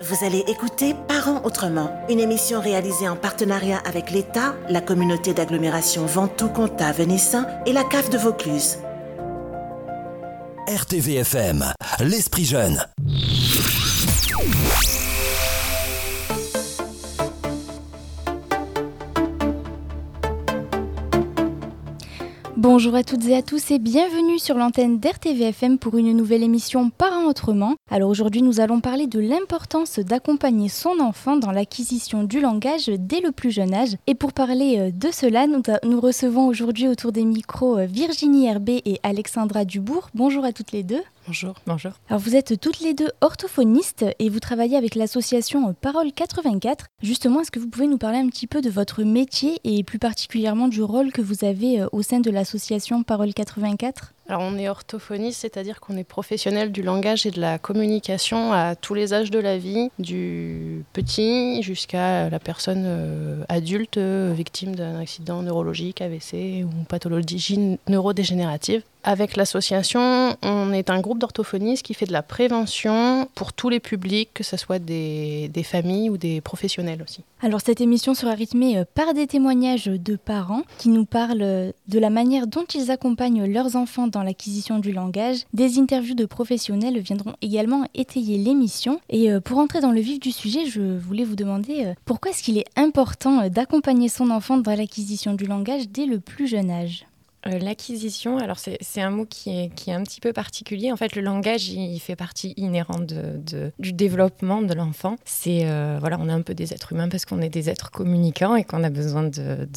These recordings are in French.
Vous allez écouter Parents autrement, une émission réalisée en partenariat avec l'État, la communauté d'agglomération Ventoux-Comtat-Venessin et la CAF de Vaucluse. RTVFM, l'esprit jeune. Bonjour à toutes et à tous et bienvenue sur l'antenne d'RTVFM pour une nouvelle émission Parents autrement. Alors aujourd'hui nous allons parler de l'importance d'accompagner son enfant dans l'acquisition du langage dès le plus jeune âge. Et pour parler euh, de cela, nous, recevons aujourd'hui autour des micros euh, Virginie Herbé et Alexandra Dubourg. Bonjour à toutes les deux. Bonjour. Bonjour. Alors vous êtes toutes les deux orthophonistes et vous travaillez avec l'association Parole 84. Justement, est-ce que vous pouvez nous parler un petit peu de votre métier et plus particulièrement du rôle que vous avez euh, au sein de l'association Parole 84 alors on est orthophoniste, c'est-à-dire qu'on est professionnel du langage et de la communication à tous les âges de la vie, du petit jusqu'à la personne euh, adulte euh, victime d'un accident neurologique, AVC ou pathologie neurodégénérative. Avec l'association, on est un groupe d'orthophonistes qui fait de la prévention pour tous les publics, que ce soit des, familles ou des professionnels aussi. Alors cette émission sera rythmée euh, par des témoignages de parents qui nous parlent de la manière dont ils accompagnent leurs enfants dans l'acquisition du langage. Des interviews de professionnels viendront également étayer l'émission. Et euh, pour entrer dans le vif du sujet, je voulais vous demander euh, pourquoi est-ce qu'il est important euh, d'accompagner son enfant dans l'acquisition du langage dès le plus jeune âge? Euh, l'acquisition, alors c'est un mot qui est, un petit peu particulier. En fait, le langage, il, fait partie inhérente du développement de l'enfant. C'est euh, voilà, on est un peu des êtres humains parce qu'on est des êtres communicants et qu'on a besoin de,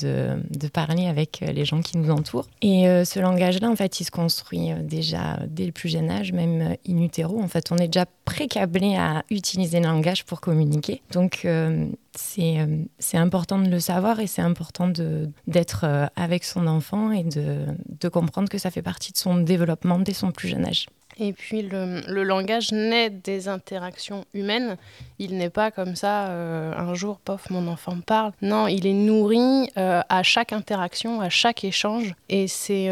parler avec les gens qui nous entourent. Et euh, ce langage-là, en fait, il se construit déjà dès le plus jeune âge, même in utero. En fait, on est déjà précablé à utiliser le langage pour communiquer. Donc euh, c'est important de le savoir et c'est important d'être euh, avec son enfant et de, comprendre que ça fait partie de son développement dès son plus jeune âge. Et puis le, le langage naît des interactions humaines. Il n'est pas comme ça, euh, un jour, pof, mon enfant parle. Non, il est nourri à chaque interaction, à chaque échange. Et c'est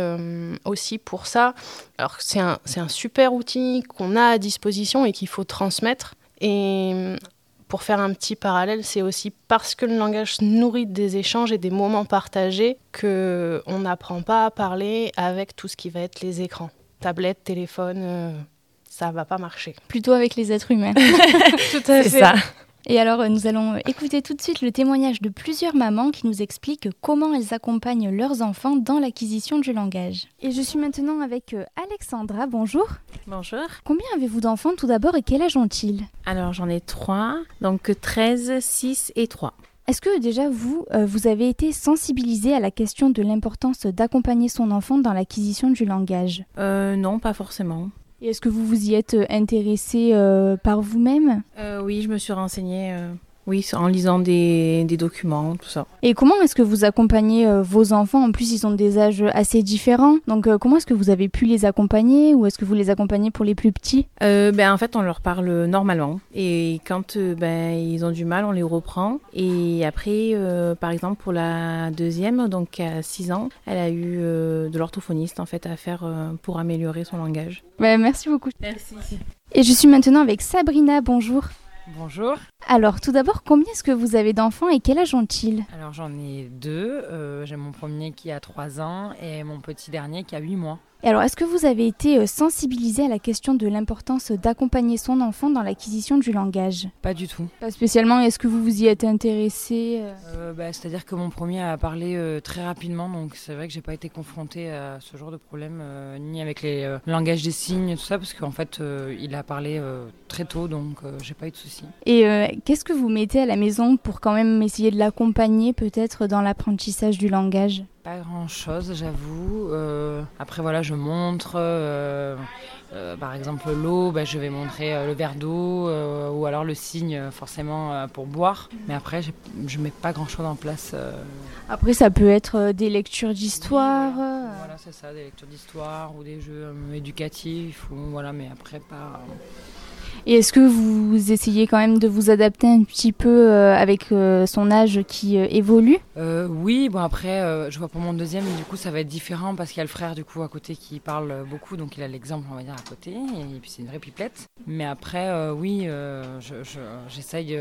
aussi pour ça, alors c'est un, un super outil qu'on a à disposition et qu'il faut transmettre. Et pour faire un petit parallèle, c'est aussi parce que le langage nourrit des échanges et des moments partagés que on n'apprend pas à parler avec tout ce qui va être les écrans, tablette, téléphone. Euh, ça va pas marcher. Plutôt avec les êtres humains. tout à fait. ça. Et alors, euh, nous allons écouter tout de suite le témoignage de plusieurs mamans qui nous expliquent comment elles accompagnent leurs enfants dans l'acquisition du langage. Et je suis maintenant avec euh, Alexandra. Bonjour. Bonjour. Combien avez-vous d'enfants tout d'abord et quel âge ont-ils? Alors, j'en ai trois, donc 13, 6 et 3. Est-ce que déjà vous, euh, vous avez été sensibilisé à la question de l'importance d'accompagner son enfant dans l'acquisition du langage? Non, pas forcément. Et est-ce que vous vous y êtes euh, intéressé euh, par vous-même? Euh, Oui, je me suis renseignée. Oui, en lisant des, des, documents, tout ça. Et comment est-ce que vous accompagnez vos enfants? En plus, ils ont des âges assez différents. Donc, comment est-ce que vous avez pu les accompagner? Ou est-ce que vous les accompagnez pour les plus petits? Ben, En fait, on leur parle normalement. Et quand ben, ils ont du mal, on les reprend. Et après, par exemple, pour la deuxième, donc à 6 ans, elle a eu de l'orthophoniste en fait, à faire pour améliorer son langage. Ben, merci beaucoup. Merci. Et je suis maintenant avec Sabrina. Bonjour. Bonjour. Alors, tout d'abord, combien est-ce que vous avez d'enfants et quel âge ont-ils? Alors, j'en ai deux. Euh, j'ai mon premier qui a 3 ans et mon petit dernier qui a 8 mois. Et alors, est-ce que vous avez été euh, sensibilisé à la question de l'importance d'accompagner son enfant dans l'acquisition du langage? Pas du tout. Pas spécialement. Est-ce que vous vous y êtes intéressé euh? Euh, bah, C'est-à-dire que mon premier a parlé très rapidement, donc c'est vrai que j'ai pas été confrontée à ce genre de problème, ni avec les langages des signes, tout ça, parce qu'en fait, il a parlé très tôt, donc j'ai pas eu de soucis. Et qu'est-ce que vous mettez à la maison pour quand même essayer de l'accompagner peut-être dans l'apprentissage du langage? Pas grand chose, j'avoue. Euh, après, voilà, je montre. Euh, euh, par exemple, l'eau, bah, je vais montrer le verre d'eau ou alors le signe, forcément, pour boire. Mais après, je mets pas grand chose en place. Après, ça peut être des lectures d'histoire. voilà, c'est ça, des lectures d'histoire ou des jeux éducatifs. Ou, voilà, mais après, pas. Et est-ce que vous essayez quand même de vous adapter un petit peu euh, avec euh, son âge qui euh, évolue? Oui, bon après, je vois pour mon deuxième, du coup, ça va être différent parce qu'il y a le frère du coup à côté qui parle beaucoup, donc il a l'exemple, on va dire, à côté, et puis c'est une vraie pipelette. Mais après, oui, je- je- j'essaye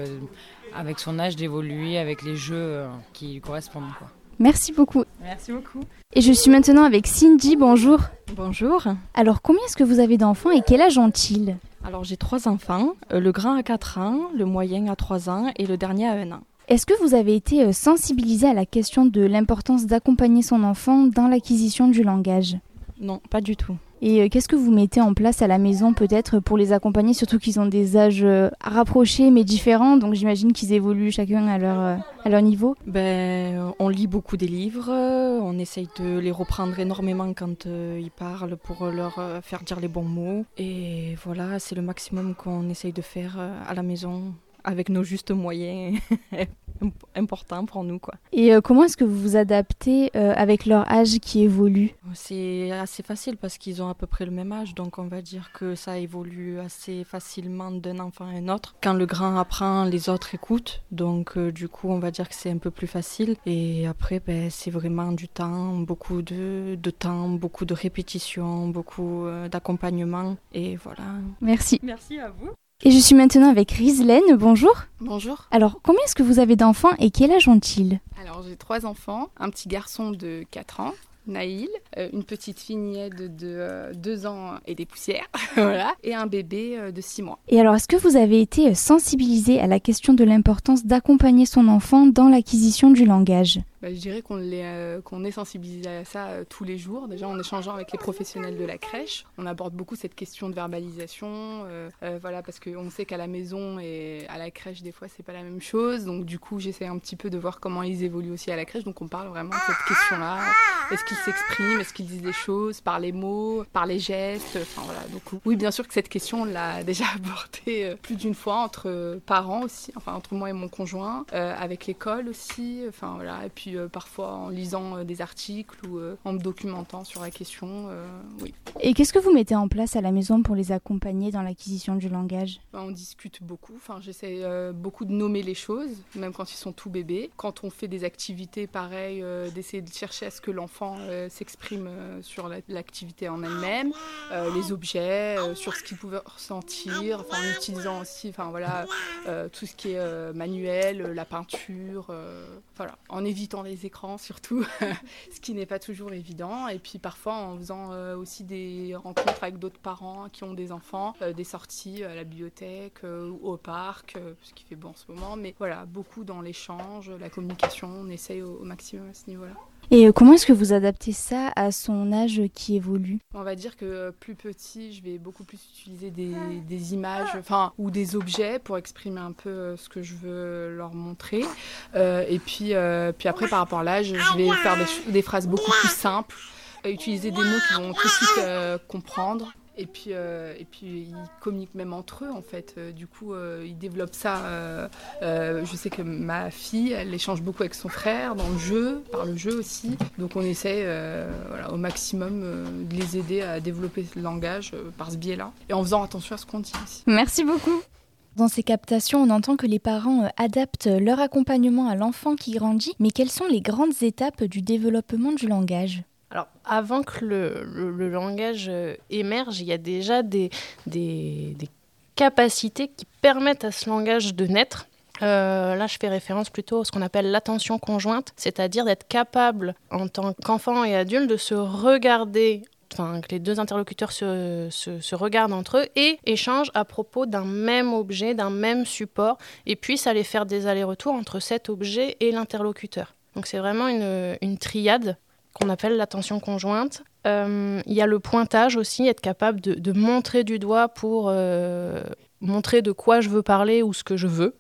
avec son âge d'évoluer avec les jeux qui lui correspondent. Quoi. Merci beaucoup. Merci beaucoup. Et je suis maintenant avec Cindy, bonjour. Bonjour. Alors combien est-ce que vous avez d'enfants et quel âge ont-ils? Alors j'ai trois enfants. Euh, le grand a 4 ans, le moyen a 3 ans et le dernier a 1 an. Est-ce que vous avez été euh, sensibilisé à la question de l'importance d'accompagner son enfant dans l'acquisition du langage? Non, pas du tout. Et euh, qu'est-ce que vous mettez en place à la maison peut-être pour les accompagner, surtout qu'ils ont des âges euh, rapprochés mais différents, donc j'imagine qu'ils évoluent chacun à leur, euh, niveau. Ben, on lit beaucoup des livres, on essaye de les reprendre énormément quand ils parlent pour leur faire dire les bons mots. Et voilà, c'est le maximum qu'on essaye de faire à la maison avec nos justes moyens importants pour nous. quoi. Et euh, comment est-ce que vous vous adaptez euh, avec leur âge qui évolue? C'est assez facile parce qu'ils ont à peu près le même âge, donc on va dire que ça évolue assez facilement d'un enfant à un autre. Quand le grand apprend, les autres écoutent, donc euh, du coup on va dire que c'est un peu plus facile. Et après, ben, c'est vraiment du temps, beaucoup de, de temps, beaucoup de répétitions, beaucoup euh, d'accompagnement, et voilà. Merci. Merci à vous. Et je suis maintenant avec Rizlaine, bonjour. Bonjour. Alors combien est-ce que vous avez d'enfants et quel âge ont-ils? Alors j'ai trois enfants, un petit garçon de 4 ans, Naïl, euh, une petite fillette de 2 ans et des poussières, voilà, et un bébé euh, de 6 mois. Et alors est-ce que vous avez été euh, sensibilisé à la question de l'importance d'accompagner son enfant dans l'acquisition du langage? Bah, je dirais qu'on euh, est sensibilisé à ça euh, tous les jours. Déjà en échangeant avec les professionnels de la crèche, on aborde beaucoup cette question de verbalisation, euh, euh, voilà, parce qu'on sait qu'à la maison et à la crèche des fois c'est pas la même chose. Donc du coup j'essaie un petit peu de voir comment ils évoluent aussi à la crèche. Donc on parle vraiment de cette question-là. Est-ce qu'ils s'expriment, est-ce qu'ils disent des choses par les mots, par les gestes? Enfin voilà. Donc oui, bien sûr que cette question on l'a déjà abordée euh, plus d'une fois entre euh, parents aussi, enfin entre moi et mon conjoint, euh, avec l'école aussi. Enfin voilà. Et puis euh, parfois en lisant euh, des articles ou euh, en me documentant sur la question. oui. Et qu'est-ce que vous mettez en place à la maison pour les accompagner dans l'acquisition du langage? Ben, on discute beaucoup. Enfin, j'essaie beaucoup de nommer les choses, même quand ils sont tout bébés. Quand on fait des activités, pareil, d'essayer de chercher à ce que l'enfant s'exprime sur la- l'activité en elle-même, les objets, sur ce qu'il pouvait ressentir, enfin, en utilisant aussi, enfin voilà, tout ce qui est manuel, la peinture, voilà, en évitant les écrans surtout, ce qui n'est pas toujours évident. Et puis parfois en faisant euh, aussi des rencontres avec d'autres parents qui ont des enfants, euh, des sorties à la bibliothèque euh, ou au parc, euh, ce qui fait bon en ce moment. Mais voilà, beaucoup dans l'échange, la communication, on essaye au maximum à ce niveau-là. Et euh, comment est-ce que vous adaptez ça à son âge qui évolue? On va dire que euh, plus petit, je vais beaucoup plus utiliser des, images enfin, ou des objets pour exprimer un peu euh, ce que je veux leur montrer. Et puis, puis après, par rapport à l'âge, je vais faire des, phrases beaucoup plus simples, utiliser des mots qu'ils vont tout de suite comprendre. Et puis, euh, et puis, ils communiquent même entre eux, en fait. Euh, du coup, euh, ils développent ça. je sais que ma fille, elle échange beaucoup avec son frère dans le jeu, par le jeu aussi. Donc, on essaie voilà, au maximum de les aider à développer le langage par ce biais-là. Et en faisant attention à ce qu'on dit aussi. Merci beaucoup. Dans ces captations, on entend que les parents adaptent leur accompagnement à l'enfant qui grandit, mais quelles sont les grandes étapes du développement du langage? Alors, avant que le, langage euh, émerge, il y a déjà des, capacités qui permettent à ce langage de naître. Euh, là, je fais référence plutôt à ce qu'on appelle l'attention conjointe, c'est-à-dire d'être capable, en tant qu'enfant et adulte, de se regarder, enfin, que les deux interlocuteurs se, regardent entre eux et échangent à propos d'un même objet, d'un même support, et puissent aller faire des allers-retours entre cet objet et l'interlocuteur. Donc, c'est vraiment une triade qu'on appelle l'attention conjointe. Euh, Il y a le pointage aussi, être capable de, montrer du doigt pour euh, montrer de quoi je veux parler ou ce que je veux.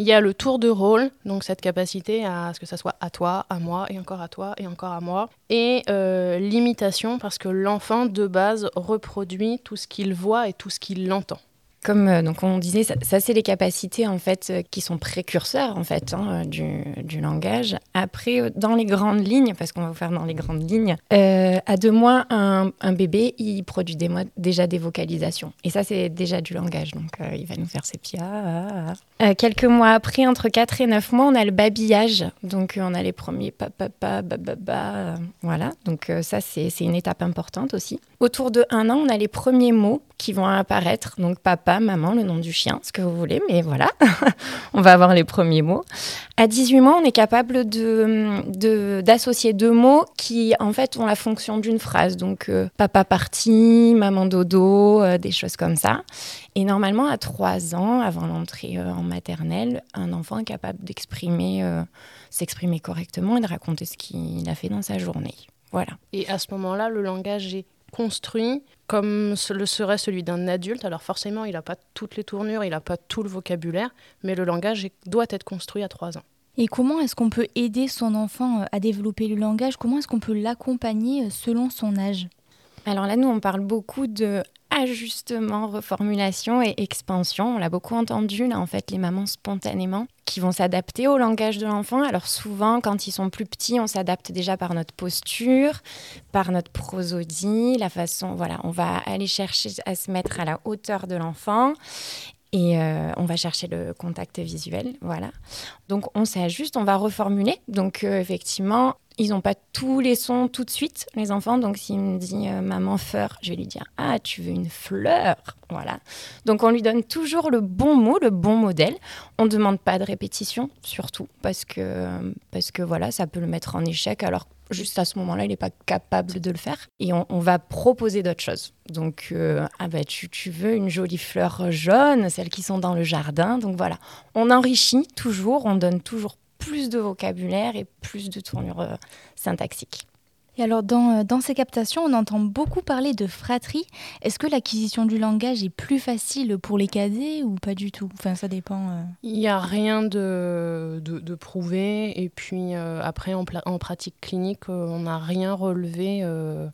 Il y a le tour de rôle, donc cette capacité à ce que ça soit à toi, à moi, et encore à toi, et encore à moi. Et euh, l'imitation, parce que l'enfant, de base, reproduit tout ce qu'il voit et tout ce qu'il entend. Comme euh, donc on disait, ça, c'est les capacités en fait euh, qui sont précurseurs en fait hein, du, du, langage. Après, dans les grandes lignes, parce qu'on va vous faire dans les grandes lignes, à deux mois, un, bébé il produit déjà des vocalisations. Et ça c'est déjà du langage. Donc il va nous faire ses pieds. Ah, ah, ah. quelques mois après, entre 4 et 9 mois, on a le babillage. Donc on a les premiers papa, papa, ba, voilà. Donc ça c'est une étape importante aussi. Autour de un an, on a les premiers mots qui vont apparaître. Donc papa, maman, le nom du chien, ce que vous voulez, mais voilà, on va avoir les premiers mots. À 18 mois, on est capable de, d'associer deux mots qui en fait ont la fonction d'une phrase. Donc euh, papa parti, maman dodo, euh, des choses comme ça. Et normalement, à 3 ans, avant l'entrée euh, en maternelle, un enfant est capable d'exprimer, s'exprimer correctement et de raconter ce qu'il a fait dans sa journée. Voilà. Et à ce moment-là, le langage est construit comme le serait celui d'un adulte. Alors forcément, il n'a pas toutes les tournures, il n'a pas tout le vocabulaire, mais le langage doit être construit à 3 ans. Et comment est-ce qu'on peut aider son enfant euh, à développer le langage? Comment est-ce qu'on peut l'accompagner euh, selon son âge? Alors là, nous, on parle beaucoup de ajustement, reformulation et expansion. On l'a beaucoup entendu, là, en fait, les mamans spontanément qui vont s'adapter au langage de l'enfant. Alors souvent, quand ils sont plus petits, on s'adapte déjà par notre posture, par notre prosodie, la façon, voilà, on va aller chercher à se mettre à la hauteur de l'enfant. Et euh, on va chercher le contact visuel, voilà. Donc on s'ajuste, on va reformuler. Donc euh, effectivement, ils n'ont pas tous les sons tout de suite, les enfants. Donc, s'il me dit euh, maman fleur, je vais lui dire ah tu veux une fleur, voilà. Donc, on lui donne toujours le bon mot, le bon modèle. On ne demande pas de répétition, surtout parce que parce que voilà, ça peut le mettre en échec. Alors juste à ce moment-là, il n'est pas capable de le faire. Et on, va proposer d'autres choses. Donc, euh, ah bah, tu, tu, veux une jolie fleur jaune, celles qui sont dans le jardin. Donc voilà, on enrichit toujours, on donne toujours plus de vocabulaire et plus de tournure euh, syntaxique. Et alors, dans, euh, dans, ces captations, on entend beaucoup parler de fratrie. Est-ce que l'acquisition du langage est plus facile pour les cadets ou pas du tout? Enfin, ça dépend. Euh. Il n'y a rien de, de, prouvé. Et puis, après, en, en, pratique clinique, on n'a rien relevé euh,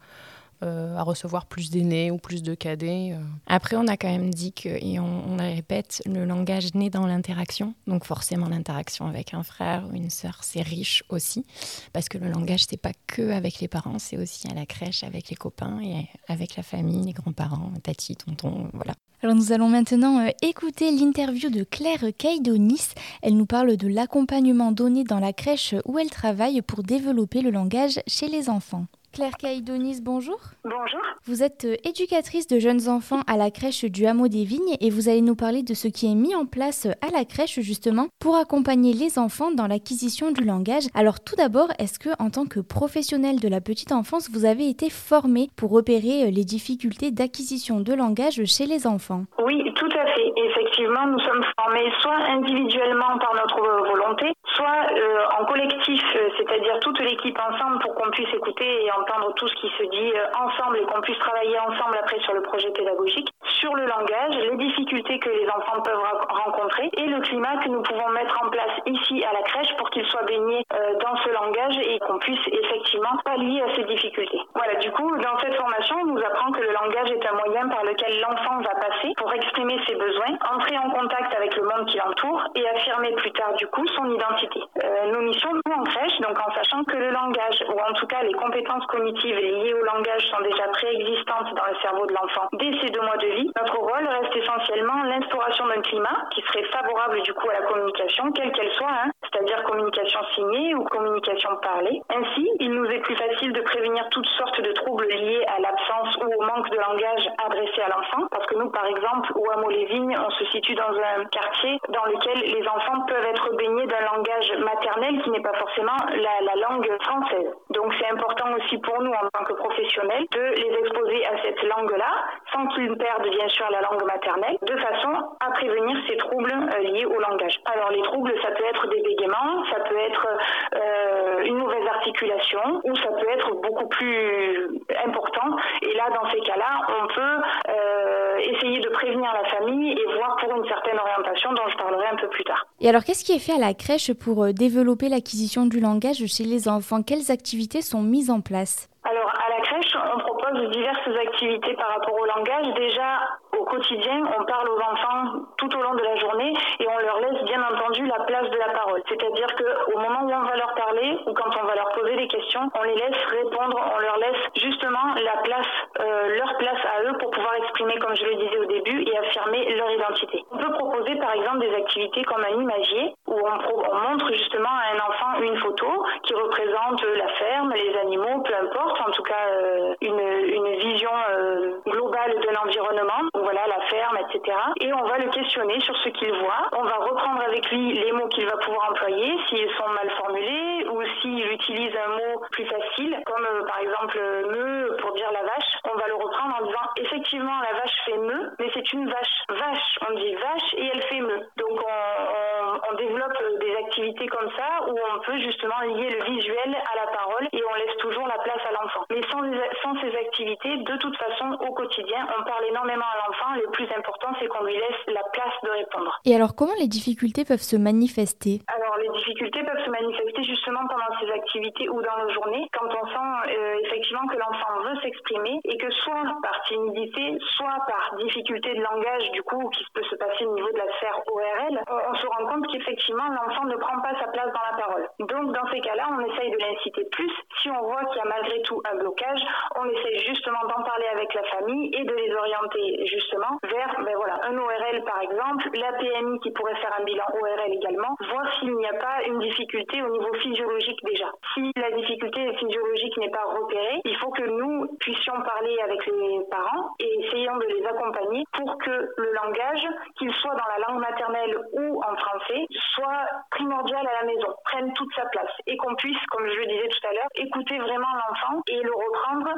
à recevoir plus d'aînés ou plus de cadets. Euh. Après, on a quand même dit que, et on, le répète, le langage naît dans l'interaction. Donc forcément, l'interaction avec un frère ou une sœur, c'est riche aussi. Parce que le langage, c'est pas que avec les parents, c'est aussi à la crèche, avec les copains et avec la famille, les grands-parents, tati, tonton, voilà. Alors nous allons maintenant euh, écouter l'interview de Claire Caidonis. Elle nous parle de l'accompagnement donné dans la crèche où elle travaille pour développer le langage chez les enfants. Claire Caïdonis, bonjour. Bonjour. Vous êtes euh, éducatrice de jeunes enfants à la crèche du Hameau des Vignes et vous allez nous parler de ce qui est mis en place à la crèche justement pour accompagner les enfants dans l'acquisition du langage. Alors tout d'abord, est-ce que en tant que professionnel de la petite enfance, vous avez été formé pour repérer euh, les difficultés d'acquisition de langage chez les enfants? Oui, tout à fait. Effectivement, nous sommes formés soit individuellement par notre volonté, soit euh, en collectif, c'est-à-dire toute l'équipe ensemble pour qu'on puisse écouter et en entendre tout ce qui se dit euh, ensemble et qu'on puisse travailler ensemble après sur le projet pédagogique, sur le langage, les difficultés que les enfants peuvent rencontrer et le climat que nous pouvons mettre en place ici à la crèche pour qu'ils soient baignés euh, dans ce langage et qu'on puisse effectivement pallier à ces difficultés. Voilà, du coup, dans cette formation, on nous apprend que le langage est un moyen par lequel l'enfant va passer pour exprimer ses besoins, entrer en contact avec le monde qui l'entoure et affirmer plus tard, du coup, son identité. Euh, nos missions, nous, en crèche, donc en sachant que le langage, ou en tout cas les compétences cognitives liées au langage sont déjà préexistantes dans le cerveau de l'enfant dès ses deux mois de vie, notre rôle reste essentiellement l'instauration d'un climat qui serait favorable du coup à la communication, quelle qu'elle soit, hein, c'est-à-dire communication signée ou communication parlée. Ainsi, il nous est plus facile de prévenir toutes sortes de troubles liés à l'absence ou au manque de langage adressé à l'enfant, parce que nous, par exemple, au hameau les Vignes, on se situe dans un quartier dans lequel les enfants peuvent être baignés d'un langage maternel qui n'est pas forcément la, la langue française. Donc c'est important aussi pour nous en tant que professionnels de les exposer à cette langue-là sans qu'ils perdent bien sûr la langue maternelle de façon à prévenir ces troubles euh, liés au langage. Alors les troubles, ça peut être des bégaiements, ça peut être euh, une mauvaise articulation ou ça peut être beaucoup plus important. Et là, dans ces cas-là, on peut euh, essayer de prévenir la famille et voir pour une certaine orientation dont je parlerai un peu plus tard. Et alors, qu'est-ce qui est fait à la crèche pour développer l'acquisition du langage chez les enfants? Quelles activités sont mises en place? Alors, à la crèche, on propose diverses activités par rapport au langage. Déjà, au quotidien, on parle aux enfants tout au long de la journée et on leur laisse bien entendu la place de la parole. C'est-à-dire qu'au moment où on va leur parler ou quand on va leur poser des questions, on les laisse répondre, on leur laisse justement la place, euh, leur place à eux pour pouvoir exprimer, comme je le disais au début, et affirmer leur identité. On peut proposer par exemple des activités comme un imagier où on, montre justement à un enfant une photo qui représente la ferme, les animaux, peu importe, en tout cas euh, une, une, vision euh, globale de l'environnement, voilà la ferme, etc. Et on va le questionner sur ce qu'il voit. On va reprendre avec lui les mots qu'il va pouvoir employer, s'ils sont mal formulés ou s'il utilise un mot plus facile, comme euh, par exemple me pour dire la vache. On va le reprendre en disant effectivement la vache fait me, mais c'est une vache. Vache, on dit vache et elle fait me. Donc on, développe des activités comme ça où on peut justement lier le visuel à la parole et on laisse toujours la place à l'enfant. Mais sans, sans ces activités, de toute façon, au quotidien, on parle énormément à l'enfant. Le plus important, c'est qu'on lui laisse la place de répondre. Et alors, comment les difficultés peuvent se manifester? Alors, les difficultés peuvent se manifester justement pendant ces activités ou dans nos journées, quand on sent euh, effectivement que l'enfant veut s'exprimer et que soit par timidité, soit par difficulté de langage, du coup, qui peut se passer au niveau de la sphère ORL, on se rend compte qu'effectivement, l'enfant ne prend pas sa place dans la parole. Donc, dans ces cas-là, on essaye de l'inciter plus. Si on voit qu'il y a malgré tout un blocage, on essaye justement d'en parler avec la famille et de les orienter justement vers ben voilà, un ORL par exemple, la PMI qui pourrait faire un bilan ORL également, voir s'il n'y a pas une difficulté au niveau physiologique déjà. Si la difficulté physiologique n'est pas repérée, il faut que nous puissions parler avec les parents et essayons de les accompagner pour que le langage, qu'il soit dans la langue maternelle ou en français, soit primordial à la maison, prenne toute sa place et qu'on puisse, comme je le disais tout à l'heure, écouter vraiment l'enfant et le reprendre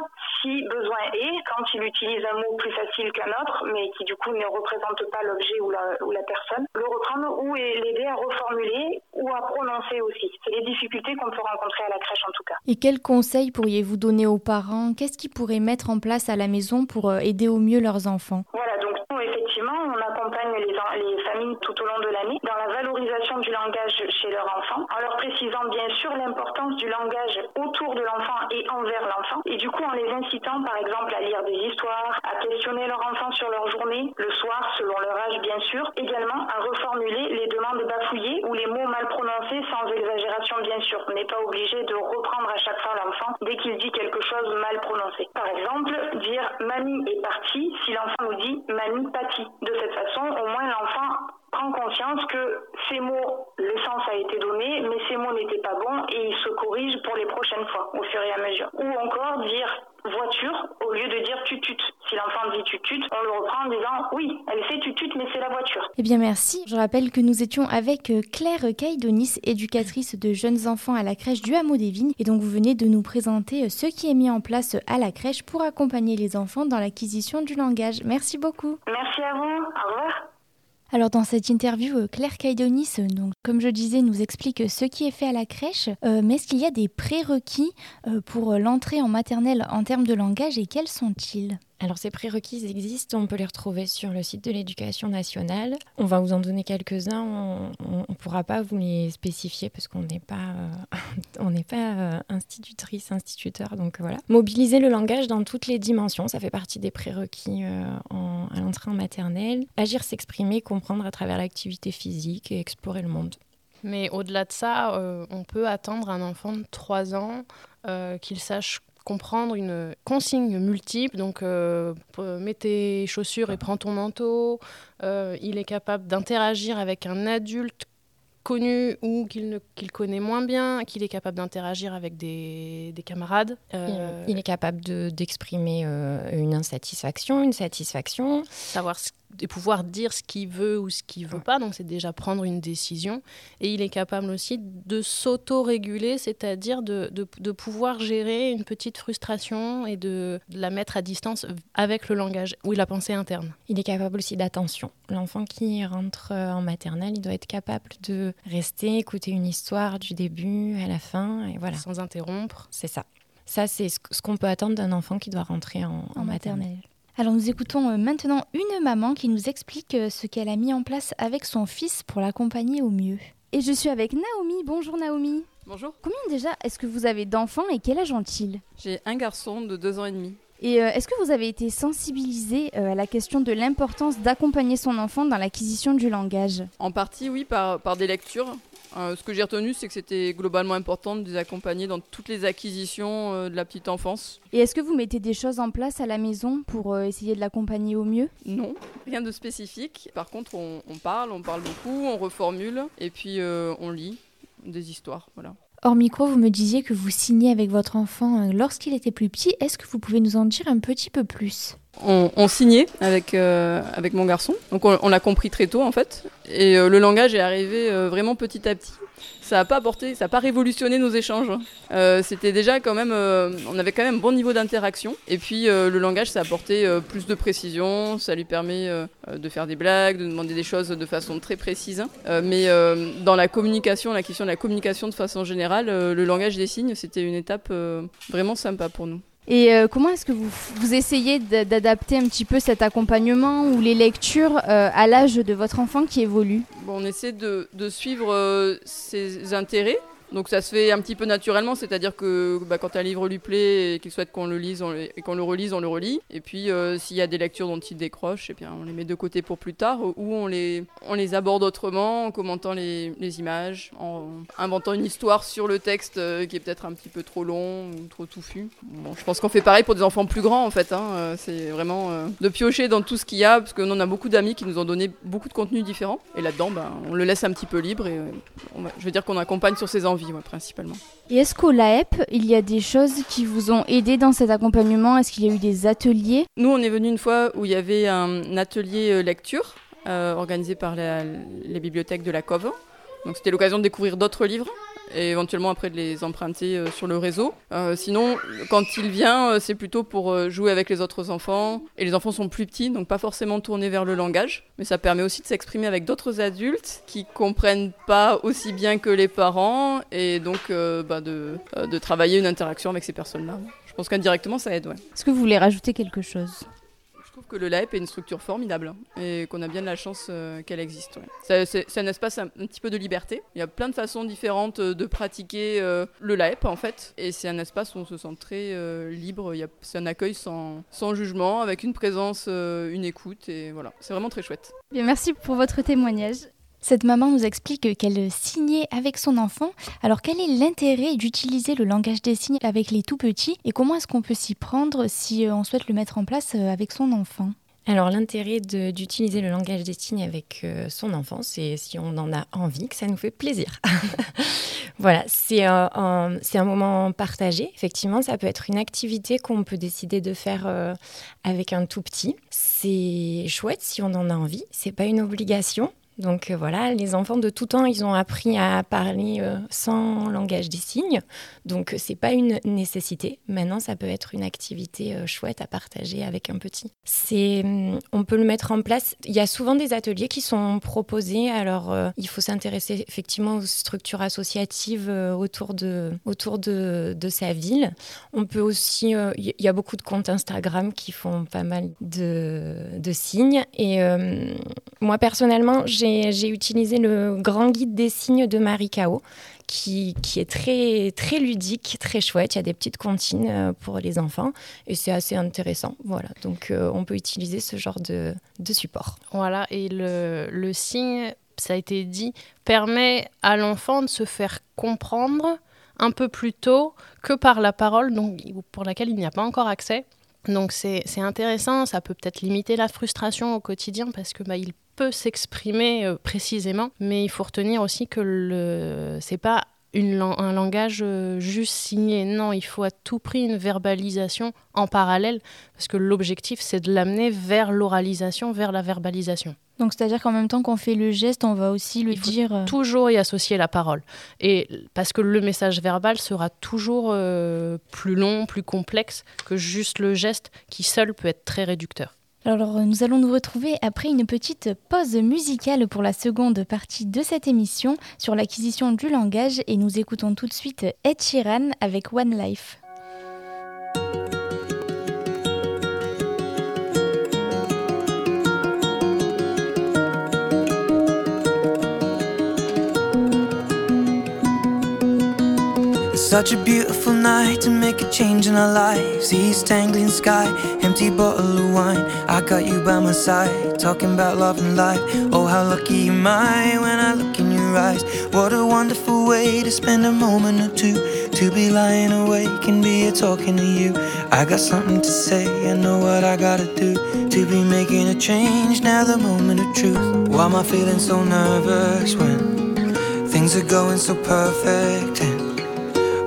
si besoin est, quand il utilise un mot plus facile qu'un autre, mais qui du coup ne représente pas l'objet ou la, ou la personne, le reprendre ou l'aider à reformuler ou à prononcer aussi. C'est les difficultés qu'on peut rencontrer à la crèche en tout cas. Et quels conseils pourriez-vous donner aux parents? Qu'est-ce qu'ils pourraient mettre en place à la maison pour euh, aider au mieux leurs enfants? Voilà, donc nous effectivement, on accompagne les, les familles tout au long de la du langage chez leurs enfants, en leur précisant bien sûr l'importance du langage autour de l'enfant et envers l'enfant, et du coup en les incitant par exemple à lire des histoires, à questionner leur enfant sur leur journée, le soir selon leur âge bien sûr, également à reformuler les demandes bafouillées ou les mots mal prononcés sans exagération bien sûr. On n'est pas obligé de reprendre à chaque fois l'enfant dès qu'il dit quelque chose mal prononcé. Par exemple, dire mamie est partie si l'enfant nous dit mamie pâtit. De cette façon, au moins l'enfant prend conscience que ces mots, le sens a été donné, mais ces mots n'étaient pas bons et il se corrige pour les prochaines fois, au fur et à mesure. Ou encore dire voiture au lieu de dire tutut. Si l'enfant dit tutut, on le reprend en disant oui, elle fait tutut, mais c'est la voiture. Eh bien merci. Je rappelle que nous étions avec euh, Claire Caïdonis, éducatrice de jeunes enfants à la crèche du Hameau des Vignes. Et donc vous venez de nous présenter euh, ce qui est mis en place à la crèche pour accompagner les enfants dans l'acquisition du langage. Merci beaucoup. Merci à vous. Au revoir. Alors dans cette interview, euh, Claire Caidonis, donc, comme je disais, nous explique ce qui est fait à la crèche, euh, mais est-ce qu'il y a des prérequis euh, pour l'entrée en maternelle en termes de langage et quels sont-ils? Alors ces prérequis existent, on peut les retrouver sur le site de l'éducation nationale. On va vous en donner quelques-uns, on ne pourra pas vous les spécifier parce qu'on n'est pas, euh, on pas euh, institutrice, instituteur. Donc voilà. Mobiliser le langage dans toutes les dimensions, ça fait partie des prérequis euh, à l'entrée en maternelle. Agir, s'exprimer, comprendre à travers l'activité physique et explorer le monde. Mais au-delà de ça, on peut attendre un enfant de 3 ans qu'il sache comprendre une consigne multiple. Donc, euh, mets tes chaussures et prends ton manteau. Euh, il est capable d'interagir avec un adulte connu ou qu'il qu'il connaît moins bien, qu'il est capable d'interagir avec des, des camarades. Euh, il est capable d'exprimer euh, une insatisfaction, une satisfaction. Savoir ce de pouvoir dire ce qu'il veut ou ce qu'il veut pas. Donc c'est déjà prendre une décision. Et il est capable aussi de s'auto-réguler, c'est-à-dire de, de, de, pouvoir gérer une petite frustration et de, de, la mettre à distance avec le langage ou la pensée interne. Il est capable aussi d'attention. L'enfant qui rentre en maternelle, il doit être capable de rester, écouter une histoire du début à la fin. Et voilà. Sans interrompre. C'est ça. Ça, c'est ce qu'on peut attendre d'un enfant qui doit rentrer en, en, en maternelle. maternelle. Alors nous écoutons euh, maintenant une maman qui nous explique euh, ce qu'elle a mis en place avec son fils pour l'accompagner au mieux. Et je suis avec Naomi. Bonjour Naomi. Bonjour. Combien déjà est-ce que vous avez d'enfants et quel âge ont-ils? J'ai un garçon de deux ans et demi. Et euh, est-ce que vous avez été sensibilisé euh, à la question de l'importance d'accompagner son enfant dans l'acquisition du langage? En partie, oui, par, par des lectures. Euh, ce que j'ai retenu, c'est que c'était globalement important de les accompagner dans toutes les acquisitions euh, de la petite enfance. Et est-ce que vous mettez des choses en place à la maison pour euh, essayer de l'accompagner au mieux? Non, rien de spécifique. Par contre, on, on parle, on parle beaucoup, on reformule et puis on lit des histoires. Voilà. Hors micro, vous me disiez que vous signez avec votre enfant euh, lorsqu'il était plus petit. Est-ce que vous pouvez nous en dire un petit peu plus? On, signait avec, euh, avec mon garçon, donc on, on l'a compris très tôt en fait. Et euh, le langage est arrivé vraiment petit à petit. Ça n'a pas apporté, ça n'a pas révolutionné nos échanges. Euh, C'était déjà quand même, euh, on avait quand même un bon niveau d'interaction. Et puis euh, le langage, ça a apporté plus de précision, ça lui permet de faire des blagues, de demander des choses de façon très précise. Mais dans la communication, la question de la communication de façon générale, le langage des signes, c'était une étape vraiment sympa pour nous. Et euh, comment est-ce que vous, vous essayez d'adapter un petit peu cet accompagnement ou les lectures euh, à l'âge de votre enfant qui évolue? Bon, on essaie de, de suivre euh, ses intérêts. Donc ça se fait un petit peu naturellement, c'est-à-dire que bah, quand un livre lui plaît et qu'il souhaite qu'on le lise et qu'on le relise, on le relit. Et puis euh, s'il y a des lectures dont il décroche, eh bien, on les met de côté pour plus tard, ou on les, on les aborde autrement en commentant les, images, en inventant une histoire sur le texte euh, qui est peut-être un petit peu trop long trop touffu. Bon, je pense qu'on fait pareil pour des enfants plus grands en fait. hein. Euh, C'est vraiment de piocher dans tout ce qu'il y a, parce que nous on a beaucoup d'amis qui nous ont donné beaucoup de contenus différents. Et là-dedans, ben, on le laisse un petit peu libre et on va- je veux dire qu'on accompagne sur ses envies ouais, principalement. Et est-ce qu'au LAEP, il y a des choses qui vous ont aidé dans cet accompagnement? Est-ce qu'il y a eu des ateliers? Nous, on est venu une fois où il y avait un atelier euh, lecture euh, organisé par la- les bibliothèques de la COV. Donc c'était l'occasion de découvrir d'autres livres et éventuellement après de les emprunter euh, sur le réseau. Euh, sinon, quand il vient, euh, c'est plutôt pour jouer avec les autres enfants. Et les enfants sont plus petits, donc pas forcément tournés vers le langage. Mais ça permet aussi de s'exprimer avec d'autres adultes qui comprennent pas aussi bien que les parents et donc bah, de, de travailler une interaction avec ces personnes-là. Je pense qu'indirectement, ça aide, ouais. Est-ce que vous voulez rajouter quelque chose? Que le LAEP est une structure formidable et qu'on a bien de la chance euh, qu'elle existe. C'est un espace un, un petit peu de liberté. Il y a plein de façons différentes euh, de pratiquer euh, le LAEP en fait. Et c'est un espace où on se sent très libre. C'est un accueil sans, jugement, avec une présence, une écoute. Et voilà, c'est vraiment très chouette. Bien, merci pour votre témoignage. Cette maman nous explique qu'elle signait avec son enfant. Alors quel est l'intérêt d'utiliser le langage des signes avec les tout petits et comment est-ce qu'on peut s'y prendre si euh, on souhaite le mettre en place euh, avec son enfant? Alors l'intérêt d'utiliser le langage des signes avec euh, son enfant, c'est si on en a envie, que ça nous fait plaisir. voilà, c'est un, moment partagé. Effectivement, ça peut être une activité qu'on peut décider de faire avec un tout petit. C'est chouette si on en a envie. C'est pas une obligation. Donc euh, voilà, les enfants de tout temps, ils ont appris à parler euh, sans langage des signes. Donc euh, c'est pas une nécessité. Maintenant, ça peut être une activité chouette à partager avec un petit. C'est, hum, on peut le mettre en place. Il y a souvent des ateliers qui sont proposés. Alors, il faut s'intéresser effectivement aux structures associatives autour de autour de, sa ville. On peut aussi, il y a beaucoup de comptes Instagram qui font pas mal de, de signes. Et moi personnellement, j'ai j'ai utilisé le grand guide des signes de Marie Kao qui, qui est très, très ludique, très chouette. Il y a des petites comptines euh, pour les enfants et c'est assez intéressant. Voilà, donc euh, on peut utiliser ce genre de, de support. Voilà, et le, le signe, ça a été dit, permet à l'enfant de se faire comprendre un peu plus tôt que par la parole, donc pour laquelle il n'y a pas encore accès. Donc c'est intéressant, ça peut peut-être limiter la frustration au quotidien parce que bah, il peut s'exprimer euh, précisément, mais il faut retenir aussi que le c'est pas une un langage euh, juste signé. Non, il faut à tout prix une verbalisation en parallèle parce que l'objectif c'est de l'amener vers l'oralisation, vers la verbalisation. Donc c'est-à-dire qu'en même temps qu'on fait le geste, on va aussi Il faut dire... euh, Toujours y associer la parole. Et parce que le message verbal sera toujours euh, plus long, plus complexe que juste le geste qui seul peut être très réducteur. Alors, nous allons nous retrouver après une petite pause musicale pour la seconde partie de cette émission sur l'acquisition du langage et nous écoutons tout de suite Ed Sheeran avec One Life. Such a beautiful night to make a change in our lives. East Anglian sky, empty bottle of wine. I got you by my side, talking about love and life. Oh, how lucky am I when I look in your eyes. What a wonderful way to spend a moment or two. To be lying awake and be talking to you. I got something to say, I know what I gotta do. To be making a change, now the moment of truth. Why am I feeling so nervous when things are going so perfect?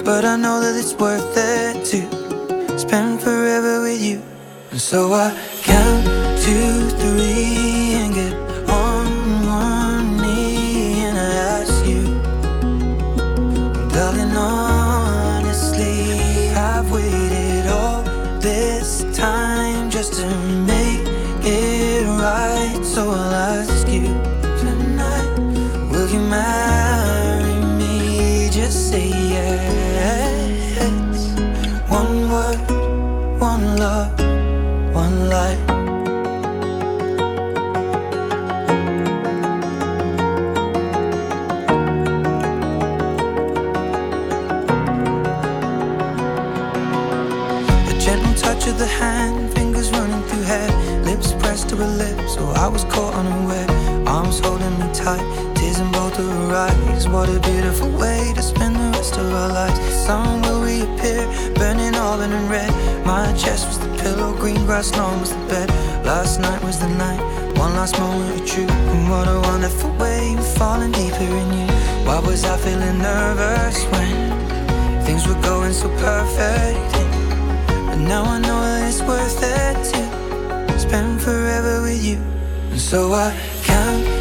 But I know that it's worth it to spend forever with you. And so I count two, in eyes. What a beautiful way to spend the rest of our lives. Sun will reappear, burning auburn and red. My chest was the pillow, green grass lawn was the bed. Last night was the night, one last moment of truth. And what a wonderful way of falling deeper in you. Why was I feeling nervous when things were going so perfect? But now I know that it's worth it to spend forever with you. And so I count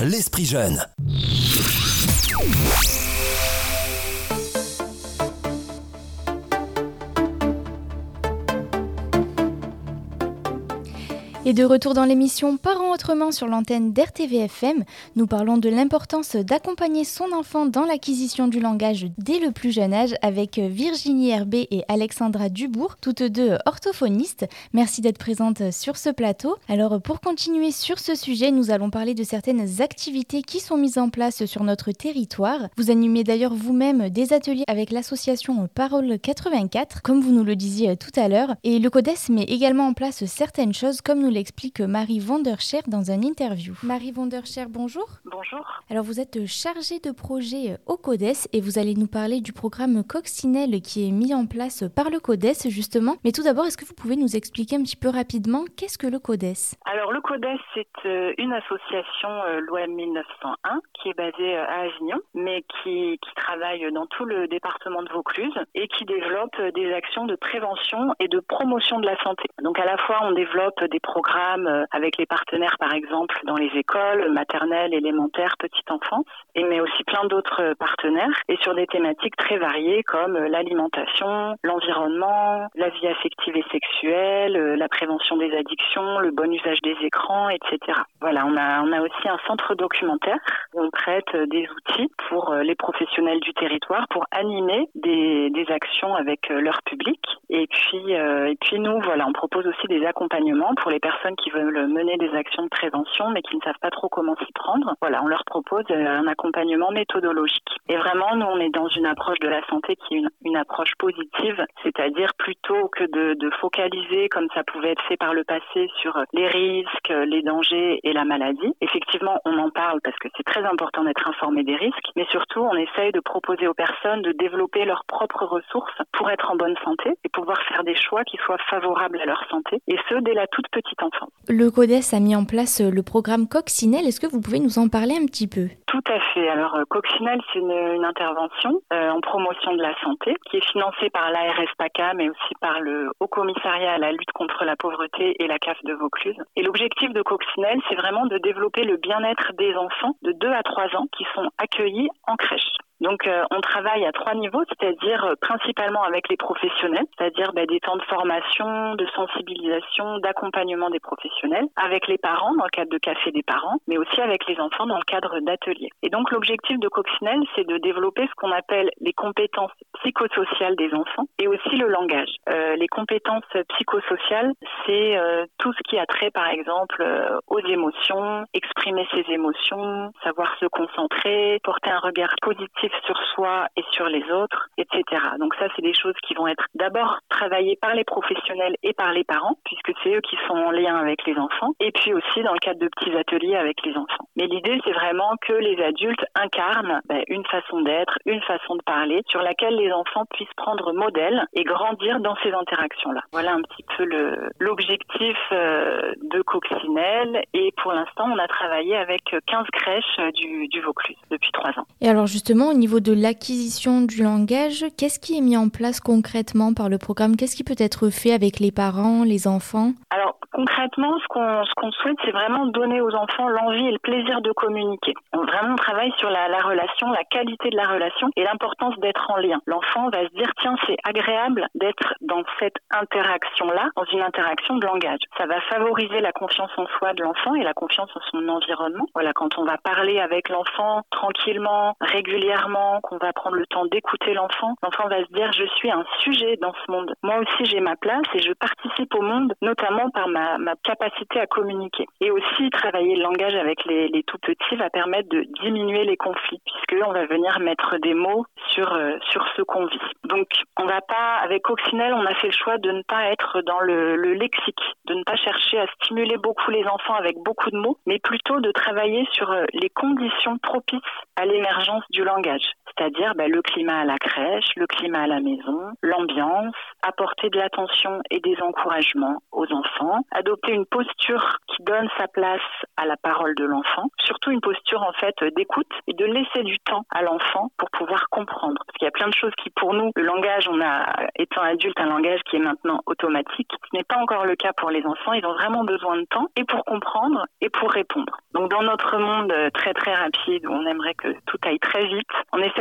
L'esprit jeune. Et de retour dans l'émission Parents autrement sur l'antenne d'RTVFM, nous parlons de l'importance d'accompagner son enfant dans l'acquisition du langage dès le plus jeune âge avec Virginie Herbet et Alexandra Dubourg, toutes deux orthophonistes. Merci d'être présentes sur ce plateau. Alors pour continuer sur ce sujet, nous allons parler de certaines activités qui sont mises en place sur notre territoire. Vous animez d'ailleurs vous-même des ateliers avec l'association Parole 84, comme vous nous le disiez tout à l'heure, et le CODES met également en place certaines choses comme nous l'explique Marie Vanderscher dans un interview. Marie Vanderscher, bonjour. Bonjour. Alors vous êtes chargée de projet au CODES et vous allez nous parler du programme Coccinelle qui est mis en place par le CODES justement. Mais tout d'abord, est-ce que vous pouvez nous expliquer un petit peu rapidement qu'est-ce que le CODES? Alors le CODES, c'est euh, une association euh, loi 1901 qui est basée euh, à Avignon, mais qui, qui travaille dans tout le département de Vaucluse et qui développe des actions de prévention et de promotion de la santé. Donc à la fois, on développe des programmes euh, avec les partenaires, par exemple, dans les écoles maternelles, élémentaires, petite enfance, et mais aussi plein d'autres euh, partenaires, et sur des thématiques très variées comme euh, l'alimentation, l'environnement, la vie affective et sexuelle, la prévention prévention des addictions, le bon usage des écrans, etc. Voilà, on a, on a aussi un centre documentaire où on prête des outils pour les professionnels du territoire pour animer des, des actions avec leur public. Et puis, et puis nous, voilà, on propose aussi des accompagnements pour les personnes qui veulent mener des actions de prévention mais qui ne savent pas trop comment s'y prendre. Voilà, on leur propose un accompagnement méthodologique. Et vraiment, nous, on est dans une approche de la santé qui est une, une approche positive, c'est-à-dire plutôt que de, de, focaliser, comme ça pouvait être fait par le passé, sur les risques, les dangers et la maladie. Effectivement, on en parle parce que c'est très important d'être informé des risques, mais surtout, on essaye de proposer aux personnes de développer leurs propres ressources pour être en bonne santé et pouvoir faire des choix qui soient favorables à leur santé, et ce, dès la toute petite Le CODES a mis en place le programme Coccinelle. Est-ce que vous pouvez nous en parler un petit peu? Tout à fait. Alors, Coccinelle, c'est une, une, intervention euh, en promotion de la santé qui est financée par l'ARS PACA, mais aussi par le Haut Commissariat à la lutte contre la pauvreté et la CAF de Vaucluse. Et l'objectif de Coccinelle, c'est vraiment de développer le bien-être des enfants de 2 à 3 ans qui sont accueillis en crèche. Donc euh, on travaille à trois niveaux, c'est-à-dire euh, principalement avec les professionnels, c'est-à-dire bah, des temps de formation, de sensibilisation, d'accompagnement des professionnels, avec les parents dans le cadre de café des parents, mais aussi avec les enfants dans le cadre d'ateliers. Et donc l'objectif de Coccinelle, c'est de développer ce qu'on appelle les compétences psychosociales des enfants et aussi le langage. Euh, les compétences psychosociales, c'est euh, tout ce qui a trait par exemple euh, aux émotions, exprimer ses émotions, savoir se concentrer, porter un regard positif sur soi et sur les autres, etc. Donc ça, c'est des choses qui vont être d'abord travaillées par les professionnels et par les parents, puisque c'est eux qui sont en lien avec les enfants, et puis aussi dans le cadre de petits ateliers avec les enfants. Mais l'idée, c'est vraiment que les adultes incarnent ben, une façon d'être, une façon de parler, sur laquelle les enfants puissent prendre modèle et grandir dans ces interactions-là. Voilà un petit peu l'objectif euh, de Coccinelle, et pour l'instant, on a travaillé avec 15 crèches du, du Vaucluse depuis trois ans. Et alors justement, au niveau de l'acquisition du langage, qu'est-ce qui est mis en place concrètement par le programme? Qu'est-ce qui peut être fait avec les parents, les enfants? Alors concrètement, ce qu'on ce qu'on souhaite, c'est vraiment donner aux enfants l'envie et le plaisir de communiquer. On vraiment travaille sur la, la relation, la qualité de la relation et l'importance d'être en lien. L'enfant va se dire tiens, c'est agréable d'être dans cette interaction-là, dans une interaction de langage. Ça va favoriser la confiance en soi de l'enfant et la confiance en son environnement. Voilà, quand on va parler avec l'enfant tranquillement, régulièrement, qu'on va prendre le temps d'écouter l'enfant, l'enfant va se dire je suis un sujet dans ce monde. Moi aussi j'ai ma place et je participe au monde, notamment par ma, ma capacité à communiquer. Et aussi travailler le langage avec les, tout petits va permettre de diminuer les conflits, puisque on va venir mettre des mots sur euh, sur ce qu'on vit. Donc on va pas avec Coccinelle, on a fait le choix de ne pas être dans le, le lexique, de ne pas chercher à stimuler beaucoup les enfants avec beaucoup de mots, mais plutôt de travailler sur euh, les conditions propices à l'émergence du langage, c'est-à-dire bah, le climat à la crèche, le climat à la maison, l'ambiance, apporter de l'attention et des encouragements aux enfants, adopter une posture qui donne sa place à la parole de l'enfant, surtout une posture en fait d'écoute et de laisser du temps à l'enfant pour pouvoir comprendre. Parce qu'il y a plein de choses qui pour nous, le langage, on a étant adulte un langage qui est maintenant automatique, ce n'est pas encore le cas pour les enfants, ils ont vraiment besoin de temps et pour comprendre et pour répondre. Donc dans notre monde très très rapide on aimerait que tout aille très vite,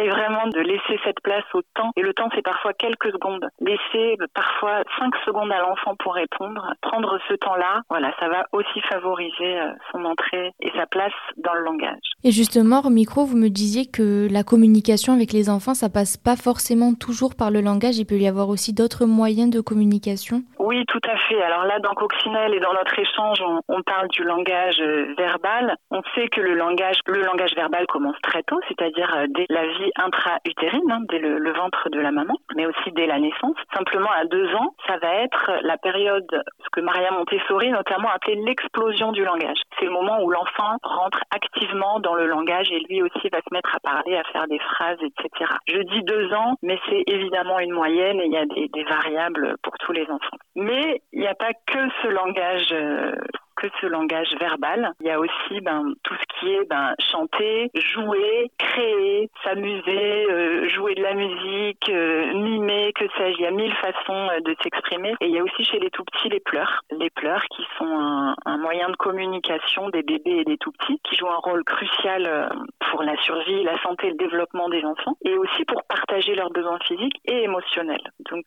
vraiment de laisser cette place au temps et le temps c'est parfois quelques secondes. Laisser parfois cinq secondes à l'enfant pour répondre, prendre ce temps-là, voilà, ça va aussi favoriser son entrée et sa place dans le langage. Et justement, au micro, vous me disiez que la communication avec les enfants, ça passe pas forcément toujours par le langage, il peut y avoir aussi d'autres moyens de communication Oui, tout à fait. Alors là, dans Coccinelle et dans notre échange, on, on parle du langage verbal. On sait que le langage, le langage verbal commence très tôt, c'est-à-dire dès la vie intra-utérine, hein, dès le, le ventre de la maman, mais aussi dès la naissance. Simplement, à deux ans, ça va être la période, ce que Maria Montessori notamment appelait l'explosion du langage. C'est le moment où l'enfant rentre activement dans le langage et lui aussi va se mettre à parler, à faire des phrases, etc. Je dis deux ans, mais c'est évidemment une moyenne et il y a des, des variables pour tous les enfants. Mais il n'y a pas que ce langage euh, que ce langage verbal. Il y a aussi ben, tout ce qui est ben, chanter, jouer, créer, s'amuser, euh, jouer de la musique, euh, mimer, que sais-je. Il y a mille façons euh, de s'exprimer. Et il y a aussi chez les tout petits les pleurs. Les pleurs qui sont un, un moyen de communication des bébés et des tout petits, qui jouent un rôle crucial pour la survie, la santé et le développement des enfants, et aussi pour partager leurs besoins physiques et émotionnels. Donc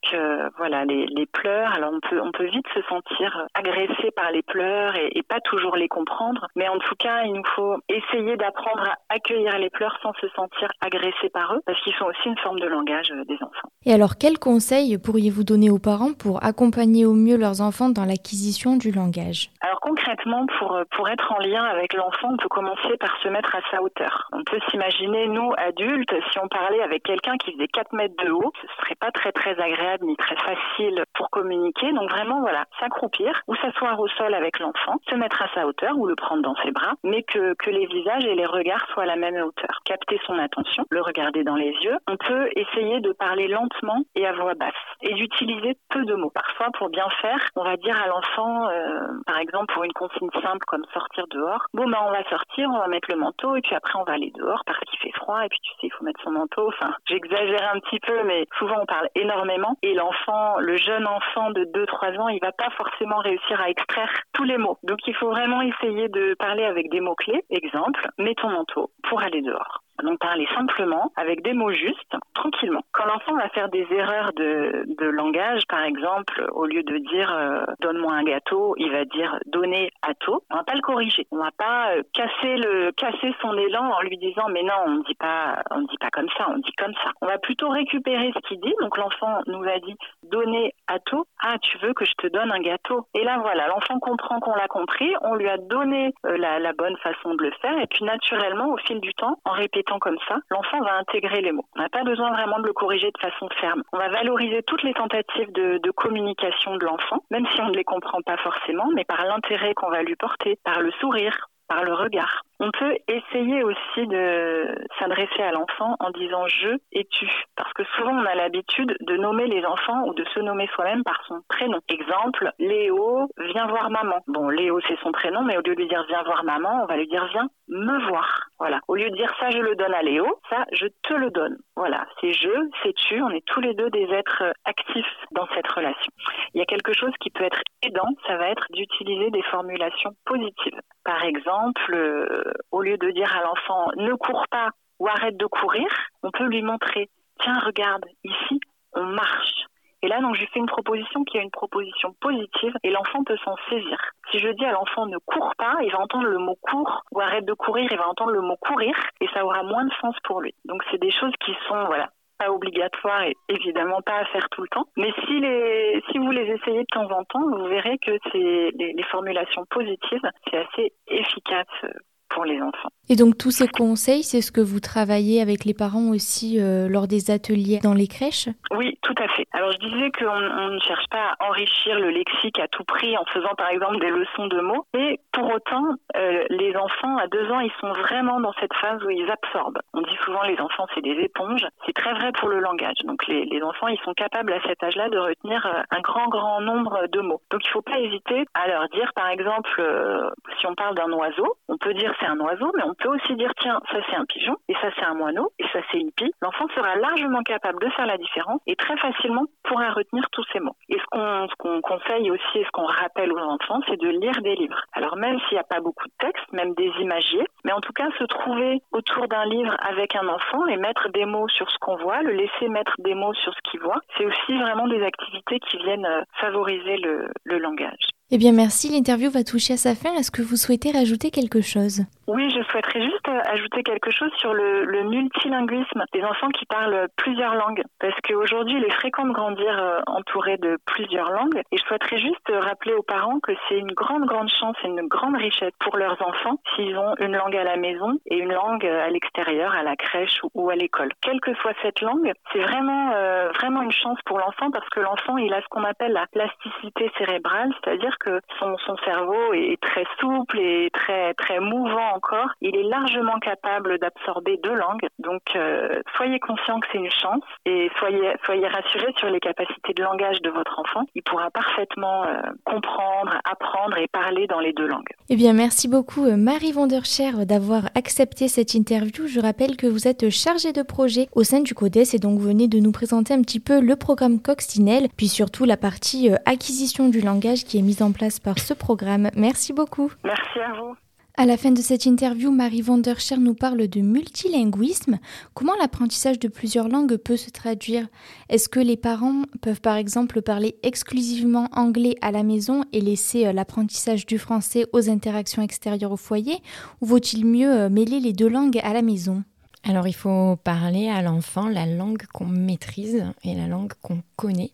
voilà, les, les, pleurs, alors on peut, on peut vite se sentir agressé par les pleurs et, et pas toujours les comprendre, mais en tout cas, il nous faut essayer d'apprendre à accueillir les pleurs sans se sentir agressé par eux, parce qu'ils sont aussi une forme de langage des enfants. Et alors, quels conseils pourriez-vous donner aux parents pour accompagner au mieux leurs enfants dans l'acquisition du langage? Alors concrètement, pour, pour être en lien avec l'enfant, on peut commencer par se mettre à sa hauteur. On peut s'imaginer, nous, adultes, si on parlait avec quelqu'un qui faisait 4 mètres de haut, ce serait pas très très agréable ni très facile pour communiquer. Donc vraiment, voilà, s'accroupir ou s'asseoir au sol avec l'enfant, se mettre à sa hauteur ou le prendre dans ses bras, mais que, que les visages et les regards soient à la même hauteur. Capter son attention, le regarder dans les yeux. On peut essayer de parler lentement et à voix basse et d'utiliser peu de mots. Parfois, pour bien faire, on va dire à l'enfant, euh, par exemple, pour une consigne simple comme sortir dehors, bon ben on va sortir, on va mettre le manteau et puis après on va aller dehors parce qu'il fait froid et puis tu sais, il faut mettre son manteau. Enfin, j'exagère un petit peu, mais souvent on parle énormément et l'enfant, le jeune enfant de 2-3 ans, il va pas forcément réussir à extraire tous les mots. Donc il faut vraiment essayer de parler avec des mots-clés. Exemple, mets ton manteau pour aller dehors. Donc parler simplement, avec des mots justes, tranquillement. Quand l'enfant va faire des erreurs de, de langage, par exemple, au lieu de dire euh, donne-moi un gâteau, il va dire donner tôt. On va pas le corriger. On va pas euh, casser le casser son élan en lui disant mais non, on ne dit pas on dit pas comme ça, on dit comme ça. On va plutôt récupérer ce qu'il dit. Donc l'enfant nous a dit donner tôt. Ah, tu veux que je te donne un gâteau? Et là voilà, l'enfant comprend qu'on l'a compris, on lui a donné euh, la, la bonne façon de le faire et puis naturellement au fil du temps, en répétant comme ça, l'enfant va intégrer les mots. On n'a pas besoin vraiment de le corriger de façon ferme. On va valoriser toutes les tentatives de, de communication de l'enfant, même si on ne les comprend pas forcément, mais par l'intérêt qu'on va lui porter, par le sourire, par le regard. On peut essayer aussi de s'adresser à l'enfant en disant je et tu. Parce que souvent on a l'habitude de nommer les enfants ou de se nommer soi-même par son prénom. Exemple, Léo, viens voir maman. Bon, Léo c'est son prénom, mais au lieu de dire viens voir maman, on va lui dire viens me voir. Voilà. Au lieu de dire ça je le donne à Léo, ça je te le donne. Voilà. C'est je, c'est tu. On est tous les deux des êtres actifs dans cette relation. Il y a quelque chose qui peut être aidant, ça va être d'utiliser des formulations positives. Par exemple, euh, au lieu de dire à l'enfant ne cours pas ou arrête de courir, on peut lui montrer tiens, regarde, ici, on marche. Et là, donc, je fais une proposition qui est une proposition positive et l'enfant peut s'en saisir. Si je dis à l'enfant ne cours pas, il va entendre le mot cours ou arrête de courir, il va entendre le mot courir et ça aura moins de sens pour lui. Donc, c'est des choses qui sont, voilà, pas obligatoires et évidemment pas à faire tout le temps. Mais si les, si vous les essayez de temps en temps, vous verrez que c'est les, les formulations positives, c'est assez efficace pour les enfants. Et donc tous ces conseils, c'est ce que vous travaillez avec les parents aussi euh, lors des ateliers dans les crèches? Oui, tout à fait. Alors je disais qu'on on ne cherche pas à enrichir le lexique à tout prix en faisant par exemple des leçons de mots, mais pour autant, euh, les enfants à deux ans, ils sont vraiment dans cette phase où ils absorbent. On dit souvent les enfants c'est des éponges, c'est très vrai pour le langage. Donc les, enfants, ils sont capables à cet âge-là de retenir euh, un grand grand nombre de mots. Donc il ne faut pas hésiter à leur dire par exemple, si on parle d'un oiseau, on peut dire c'est un oiseau, mais on peut aussi dire tiens, ça c'est un pigeon, et ça c'est un moineau, et ça c'est une pie. L'enfant sera largement capable de faire la différence et très facilement pourra retenir tous ces mots. Et ce qu'on qu'on conseille aussi et ce qu'on rappelle aux enfants, c'est de lire des livres. Alors même s'il n'y a pas beaucoup de textes, même des imagiers, mais en tout cas se trouver autour d'un livre avec un enfant et mettre des mots sur ce qu'on voit, le laisser mettre des mots sur ce qu'il voit, c'est aussi vraiment des activités qui viennent euh, favoriser le, le langage. Eh bien merci, l'interview va toucher à sa fin. Est-ce que vous souhaitez rajouter quelque chose? Oui, je souhaiterais juste ajouter quelque chose sur le, le multilinguisme des enfants qui parlent plusieurs langues. Parce qu'aujourd'hui, il est fréquent de grandir euh, entouré de plusieurs langues. Et je souhaiterais juste rappeler aux parents que c'est une grande, grande chance et une grande richesse pour leurs enfants s'ils ont une langue à la maison et une langue à l'extérieur, à la crèche ou à l'école. Quelle que soit cette langue, c'est vraiment, euh, vraiment une chance pour l'enfant parce que l'enfant, il a ce qu'on appelle la plasticité cérébrale, c'est-à-dire que son, son cerveau est très souple et très très mouvant encore, il est largement capable d'absorber deux langues. Donc, euh, soyez conscient que c'est une chance et soyez, soyez rassurés sur les capacités de langage de votre enfant. Il pourra parfaitement euh, comprendre, apprendre et parler dans les deux langues. Eh bien, merci beaucoup euh, Marie Vanderscher d'avoir accepté cette interview. Je rappelle que vous êtes chargée de projet au sein du CODES et donc venez de nous présenter un petit peu le programme Coccinelle, puis surtout la partie acquisition du langage qui est mise en place par ce programme. Merci beaucoup. Merci à vous. À la fin de cette interview, Marie Vanderscher nous parle de multilinguisme. Comment l'apprentissage de plusieurs langues peut se traduire? Est-ce que les parents peuvent par exemple parler exclusivement anglais à la maison et laisser euh, l'apprentissage du français aux interactions extérieures au foyer? Ou vaut-il mieux euh, mêler les deux langues à la maison? Alors il faut parler à l'enfant la langue qu'on maîtrise et la langue qu'on connaît.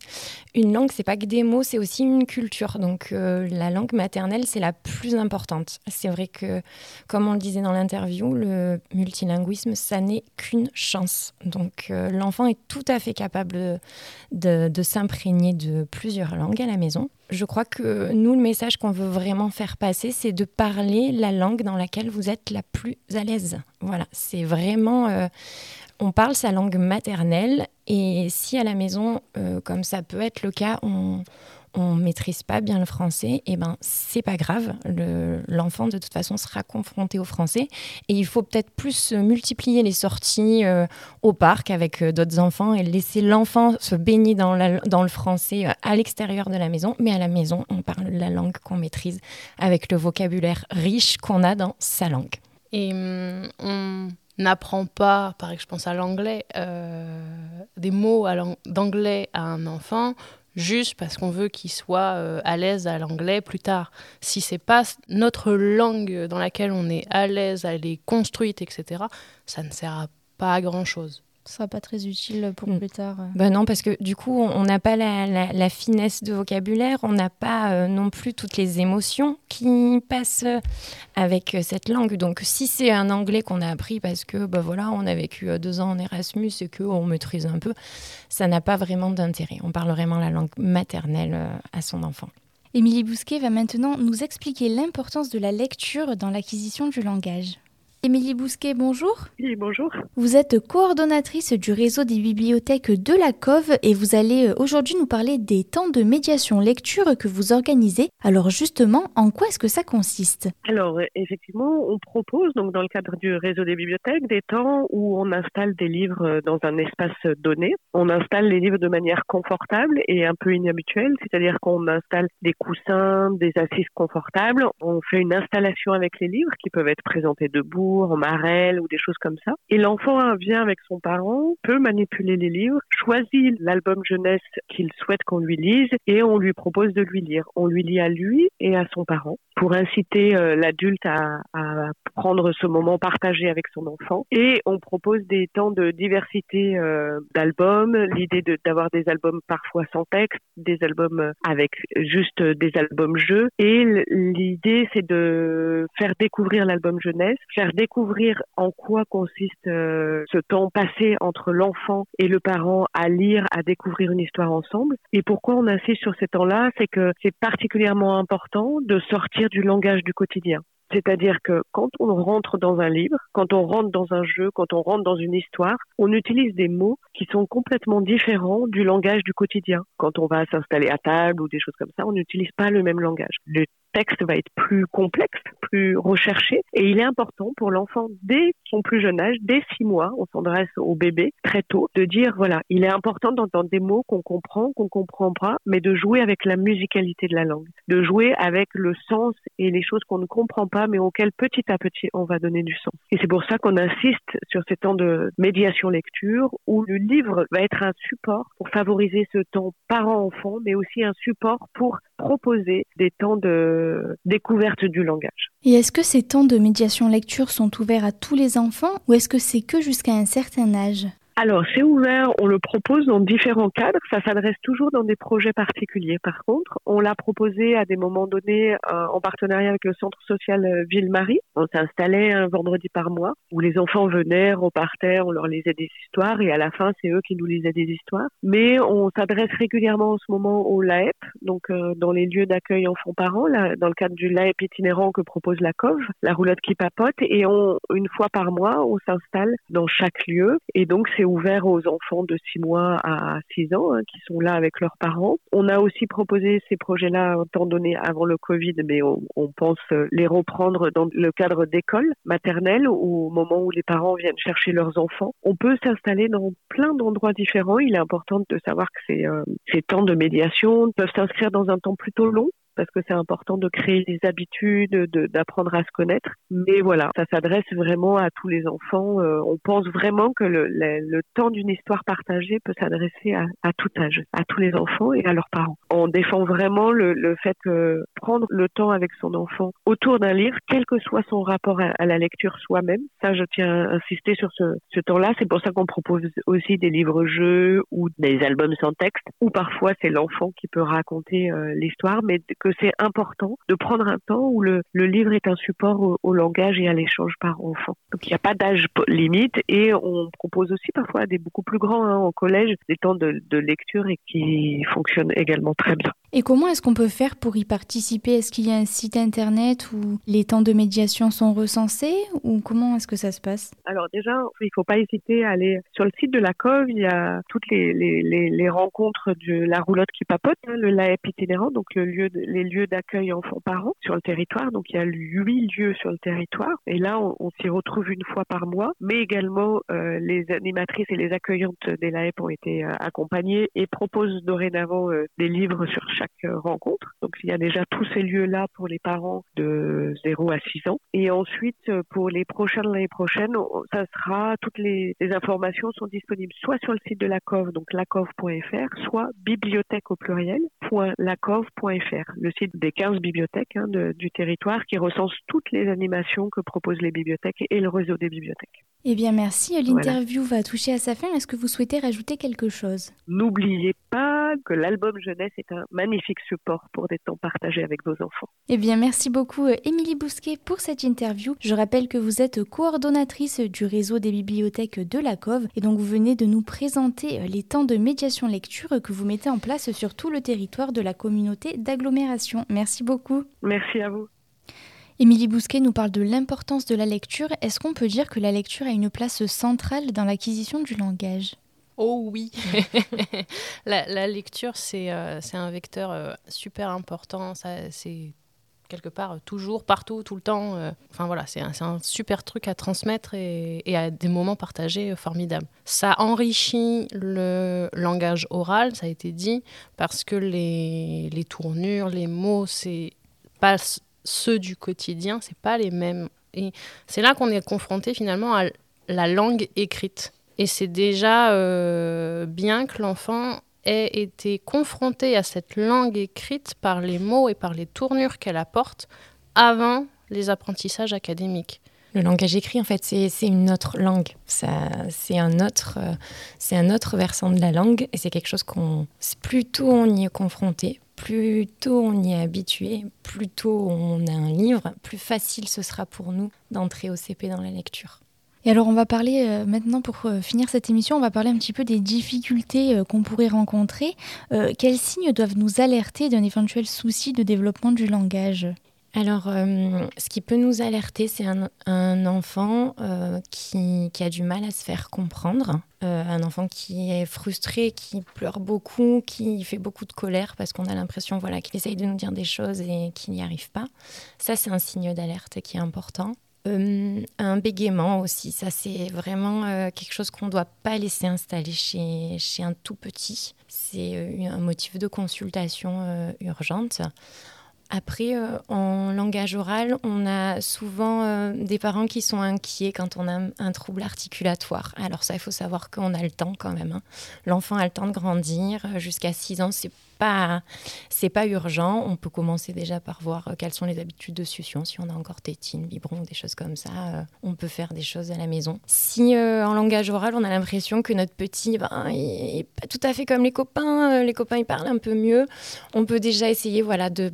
Une langue, c'est pas que des mots, c'est aussi une culture. Donc euh, la langue maternelle, c'est la plus importante. C'est vrai que, comme on le disait dans l'interview, le multilinguisme, ça n'est qu'une chance. Donc euh, l'enfant est tout à fait capable de s'imprégner de plusieurs langues à la maison je crois que nous, le message qu'on veut vraiment faire passer, c'est de parler la langue dans laquelle vous êtes la plus à l'aise. Voilà, c'est vraiment... Euh, on parle sa langue maternelle et si à la maison, euh, comme ça peut être le cas, on, on maîtrise pas bien le français, et eh ben c'est pas grave. L'enfant de toute façon sera confronté au français et il faut peut-être plus multiplier les sorties euh, au parc avec euh, d'autres enfants et laisser l'enfant se baigner dans, le français euh, à l'extérieur de la maison, mais à la maison on parle la langue qu'on maîtrise avec le vocabulaire riche qu'on a dans sa langue. Et hum, on n'apprend pas, par exemple, je pense à l'anglais, des mots d'anglais à un enfant juste parce qu'on veut qu'il soit euh, à l'aise à l'anglais plus tard. Si c'est pas notre langue dans laquelle on est à l'aise, elle est construite, etc., ça ne sert pas à grand chose ce sera pas très utile pour mm. plus tard. Ben non, parce que du coup, on n'a pas la, finesse de vocabulaire, on n'a pas euh, non plus toutes les émotions qui passent avec euh, cette langue. Donc, si c'est un anglais qu'on a appris parce que, ben voilà, on a vécu euh, deux ans en Erasmus et qu'on maîtrise un peu, ça n'a pas vraiment d'intérêt. On parle vraiment la langue maternelle à son enfant. Émilie Bousquet va maintenant nous expliquer l'importance de la lecture dans l'acquisition du langage. Émilie Bousquet, bonjour. Oui, bonjour. Vous êtes coordonnatrice du réseau des bibliothèques de la COV et vous allez euh, aujourd'hui nous parler des temps de médiation lecture que vous organisez. Alors justement, en quoi est-ce que ça consiste? Alors effectivement, on propose donc dans le cadre du réseau des bibliothèques des temps où on installe des livres euh, dans un espace donné. On installe les livres de manière confortable et un peu inhabituelle, c'est-à-dire qu'on installe des coussins, des assises confortables. On fait une installation avec les livres qui peuvent être présentés debout en marelle ou des choses comme ça. Et l'enfant vient avec son parent, peut manipuler les livres, choisit l'album jeunesse qu'il souhaite qu'on lui lise et on lui propose de lui lire. On lui lit à lui et à son parent pour inciter euh, l'adulte à, prendre ce moment partagé avec son enfant. Et on propose des temps de diversité euh, d'albums, l'idée d'avoir des albums parfois sans texte, des albums avec juste des albums jeux. Et l'idée, c'est de faire découvrir l'album jeunesse, faire découvrir en quoi consiste euh, ce temps passé entre l'enfant et le parent à lire, à découvrir une histoire ensemble. Et pourquoi on insiste sur ces temps-là, c'est que c'est particulièrement important de sortir du langage du quotidien. C'est-à-dire que quand on rentre dans un livre, quand on rentre dans un jeu, quand on rentre dans une histoire, on utilise des mots qui sont complètement différents du langage du quotidien. Quand on va s'installer à table ou des choses comme ça, on n'utilise pas le même langage. Texte va être plus complexe, plus recherché, et il est important pour l'enfant dès son plus jeune âge, dès six mois, on s'adresse au bébé très tôt, de dire voilà, il est important d'entendre des mots qu'on comprend, qu'on comprend pas, mais de jouer avec la musicalité de la langue, de jouer avec le sens et les choses qu'on ne comprend pas, mais auxquelles petit à petit on va donner du sens. Et c'est pour ça qu'on insiste sur ces temps de médiation lecture où le livre va être un support pour favoriser ce temps parent-enfant, mais aussi un support pour proposer des temps de découverte du langage. Et est-ce que ces temps de médiation lecture sont ouverts à tous les enfants ou est-ce que c'est que jusqu'à un certain âge? Alors, c'est ouvert, on le propose dans différents cadres. Ça s'adresse toujours dans des projets particuliers. Par contre, on l'a proposé à des moments donnés euh, en partenariat avec le centre social euh, Ville-Marie. On s'installait un vendredi par mois où les enfants venaient, repartaient, on leur lisait des histoires et à la fin, c'est eux qui nous lisaient des histoires. Mais on s'adresse régulièrement en ce moment au LAEP, donc euh, dans les lieux d'accueil enfants-parents, dans le cadre du LAEP itinérant que propose la COV, la roulotte qui papote. Et on, une fois par mois, on s'installe dans chaque lieu. Et donc, c'est ouvert aux enfants de 6 mois à 6 ans hein, qui sont là avec leurs parents. On a aussi proposé ces projets-là temps donné avant le Covid, mais on, pense les reprendre dans le cadre d'écoles maternelles au moment où les parents viennent chercher leurs enfants. On peut s'installer dans plein d'endroits différents. Il est important de savoir que ces, euh, ces temps de médiation peuvent s'inscrire dans un temps plutôt long parce que c'est important de créer des habitudes, d'apprendre à se connaître. Mais voilà, ça s'adresse vraiment à tous les enfants. Euh, on pense vraiment que le, le, temps d'une histoire partagée peut s'adresser à, à, tout âge, à tous les enfants et à leurs parents. On défend vraiment le, le fait que prendre le temps avec son enfant autour d'un livre, quel que soit son rapport à, la lecture soi-même, ça je tiens à insister sur ce, ce temps-là. C'est pour ça qu'on propose aussi des livres-jeux ou des albums sans texte, ou parfois c'est l'enfant qui peut raconter euh, l'histoire, mais que c'est important de prendre un temps où le, le livre est un support au, langage et à l'échange par enfant. Donc il n'y a pas d'âge limite et on propose aussi parfois des beaucoup plus grands hein, au collège des temps de, de lecture et qui fonctionnent également très bien. Et comment est-ce qu'on peut faire pour y participer? Est-ce qu'il y a un site internet où les temps de médiation sont recensés ou comment est-ce que ça se passe? Alors déjà, il ne faut pas hésiter à aller sur le site de la COV. Il y a toutes les, les, les, les rencontres de la roulotte qui papote, hein, le LAEP itinérant, donc le lieu de, les lieux d'accueil enfants-parents sur le territoire. Donc il y a huit lieux sur le territoire. Et là, on, s'y retrouve une fois par mois. Mais également, euh, les animatrices et les accueillantes des LAEP ont été euh, accompagnées et proposent dorénavant euh, des livres sur chaque rencontre. Donc il y a déjà tous ces lieux-là pour les parents de 0 à 6 ans. Et ensuite, pour les prochaines l'année prochaine, ça sera toutes les, les, informations sont disponibles soit sur le site de la COV, donc lacov.fr, soit bibliothèque au pluriel .lacov.fr, le site des 15 bibliothèques hein, de, du territoire qui recense toutes les animations que proposent les bibliothèques et le réseau des bibliothèques. Eh bien merci, l'interview voilà. va toucher à sa fin. Est-ce que vous souhaitez rajouter quelque chose? N'oubliez pas que l'album jeunesse est un magnifique support pour des temps partagés avec vos enfants. Eh bien, merci beaucoup, euh, Émilie Bousquet, pour cette interview. Je rappelle que vous êtes coordonnatrice du réseau des bibliothèques de la COV et donc vous venez de nous présenter euh, les temps de médiation lecture que vous mettez en place sur tout le territoire de la communauté d'agglomération. Merci beaucoup. Merci à vous. Émilie Bousquet nous parle de l'importance de la lecture. Est-ce qu'on peut dire que la lecture a une place centrale dans l'acquisition du langage? Oh oui, la, la, lecture c'est euh, un vecteur euh, super important, c'est quelque part toujours, partout, tout le temps. Euh, enfin voilà, c'est un, un, super truc à transmettre et, à des moments partagés euh, formidables. Ça enrichit le langage oral, ça a été dit, parce que les, les tournures, les mots, c'est pas ceux du quotidien, c'est pas les mêmes. Et c'est là qu'on est confronté finalement à la langue écrite. Et c'est déjà euh, bien que l'enfant ait été confronté à cette langue écrite par les mots et par les tournures qu'elle apporte avant les apprentissages académiques. Le langage écrit, en fait, c'est une autre langue. C'est un, autre, euh, un autre versant de la langue et c'est quelque chose qu'on. Plus tôt on y est confronté, plus tôt on y est habitué, plus tôt on a un livre, plus facile ce sera pour nous d'entrer au CP dans la lecture. Et alors on va parler euh, maintenant pour euh, finir cette émission, on va parler un petit peu des difficultés euh, qu'on pourrait rencontrer. Quels signes doivent nous alerter d'un éventuel souci de développement du langage? Alors, ce qui peut nous alerter, c'est un, enfant qui, qui, a du mal à se faire comprendre, un enfant qui est frustré, qui pleure beaucoup, qui fait beaucoup de colère parce qu'on a l'impression voilà, qu'il essaye de nous dire des choses et qu'il n'y arrive pas. Ça, c'est un signe d'alerte qui est important. Euh, un bégaiement aussi, ça c'est vraiment euh, quelque chose qu'on ne doit pas laisser installer chez, chez un tout petit. C'est euh, un motif de consultation urgente. Après, en langage oral, on a souvent des parents qui sont inquiets quand on a un trouble articulatoire. Alors ça, il faut savoir qu'on a le temps quand même. Hein. L'enfant a le temps de grandir. Jusqu'à 6 ans, c'est c'est pas urgent. On peut commencer déjà par voir quelles sont les habitudes de succion. Si on a encore tétine, biberon, des choses comme ça, on peut faire des choses à la maison. Si en langage oral, on a l'impression que notre petit, ben, pas tout à fait comme les copains, les copains parlent un peu mieux, on peut déjà essayer, voilà, de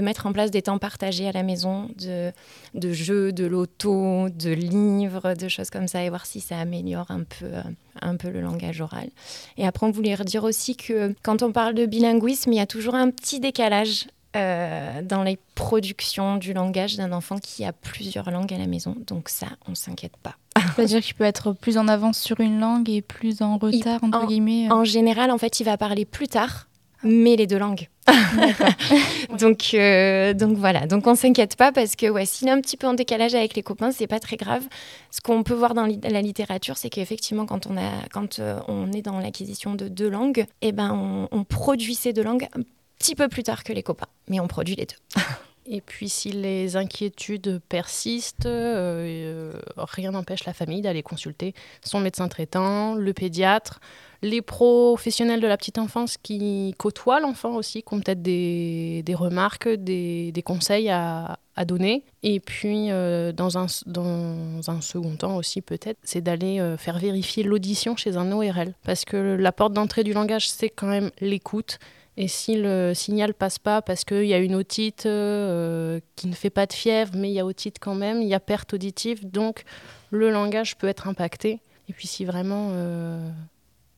mettre en place des temps partagés à la maison, de, de jeux, de loto, de livres, de choses comme ça, et voir si ça améliore un peu, euh, un peu le langage oral. Et après, on voulait redire aussi que quand on parle de bilinguisme, il y a toujours un petit décalage euh, dans les productions du langage d'un enfant qui a plusieurs langues à la maison. Donc ça, on s'inquiète pas. C'est-à-dire qu'il peut être plus en avance sur une langue et plus en retard, entre guillemets. Euh. En général, en fait, il va parler plus tard mais les deux langues. donc, euh, donc voilà, donc on s'inquiète pas parce que ouais, s'il est un petit peu en décalage avec les copains, c'est pas très grave. Ce qu'on peut voir dans la littérature, c'est qu'effectivement, quand on a, quand euh, on est dans l'acquisition de deux langues, eh ben on, produit ces deux langues un petit peu plus tard que les copains, mais on produit les deux. Et puis si les inquiétudes persistent, euh, rien n'empêche la famille d'aller consulter son médecin traitant, le pédiatre, les professionnels de la petite enfance qui côtoient l'enfant aussi, qui ont peut-être des, remarques, des, conseils à, donner. Et puis, euh, dans, un, second temps aussi, peut-être, c'est d'aller euh, faire vérifier l'audition chez un ORL. Parce que la porte d'entrée du langage, c'est quand même l'écoute. Et si le signal passe pas parce qu'il y a une otite euh, qui ne fait pas de fièvre, mais il y a otite quand même, il y a perte auditive, donc le langage peut être impacté. Et puis si vraiment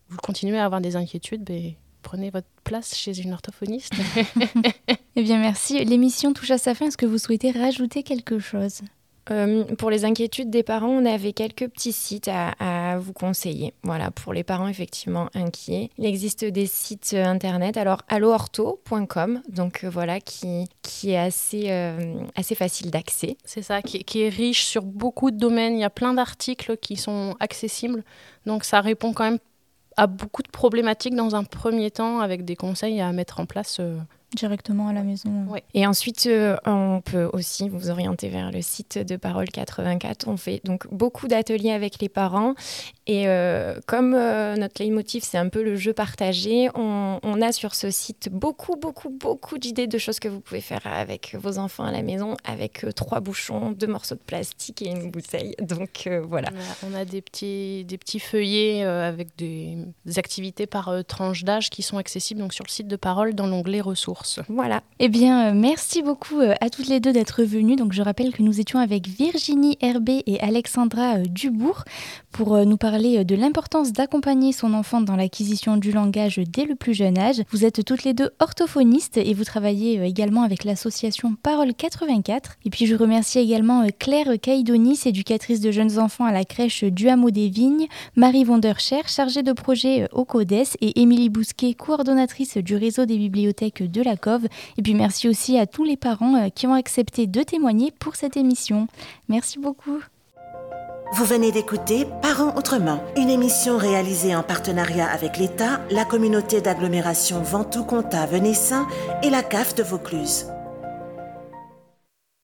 vous continuez à avoir des inquiétudes, ben, prenez votre place chez une orthophoniste. eh bien, merci. L'émission touche à sa fin. Est-ce que vous souhaitez rajouter quelque chose? Euh, pour les inquiétudes des parents, on avait quelques petits sites à, vous conseiller. Voilà, pour les parents effectivement inquiets. Il existe des sites euh, internet, alors alloortho.com, donc euh, voilà, qui, qui est assez, assez facile d'accès. C'est ça, qui, qui, est riche sur beaucoup de domaines. Il y a plein d'articles qui sont accessibles, donc ça répond quand même a beaucoup de problématiques dans un premier temps avec des conseils à mettre en place euh, Directement à la maison. Et ensuite, euh, on peut aussi vous orienter vers le site de Parole 84. On fait donc beaucoup d'ateliers avec les parents. Et euh, comme euh, notre leitmotiv, c'est un peu le jeu partagé, on, a sur ce site beaucoup, beaucoup, beaucoup d'idées de choses que vous pouvez faire avec vos enfants à la maison, avec trois bouchons, deux morceaux de plastique et une bouteille. Donc voilà. On a, des, petits, des petits feuillets avec des, des, activités par tranche d'âge qui sont accessibles donc, sur le site de Parole dans l'onglet ressources. Voilà. Eh bien, euh, merci beaucoup euh, à toutes les deux d'être venues. Donc, je rappelle que nous étions avec Virginie Herbé et Alexandra euh, Dubourg pour nous parler de l'importance d'accompagner son enfant dans l'acquisition du langage dès le plus jeune âge. Vous êtes toutes les deux orthophonistes et vous travaillez également avec l'association Parole 84. Et puis, je remercie également Claire Caïdonis, éducatrice de jeunes enfants à la crèche du Hameau des Vignes, Marie Vondercher, chargée de projet au CODES et Émilie Bousquet, coordonnatrice du réseau des bibliothèques de la et puis merci aussi à tous les parents euh, qui ont accepté de témoigner pour cette émission. Merci beaucoup. Vous venez d'écouter Parents autrement, une émission réalisée en partenariat avec l'État, la communauté d'agglomération Ventoux-Comtat Venessin et la CAF de Vaucluse.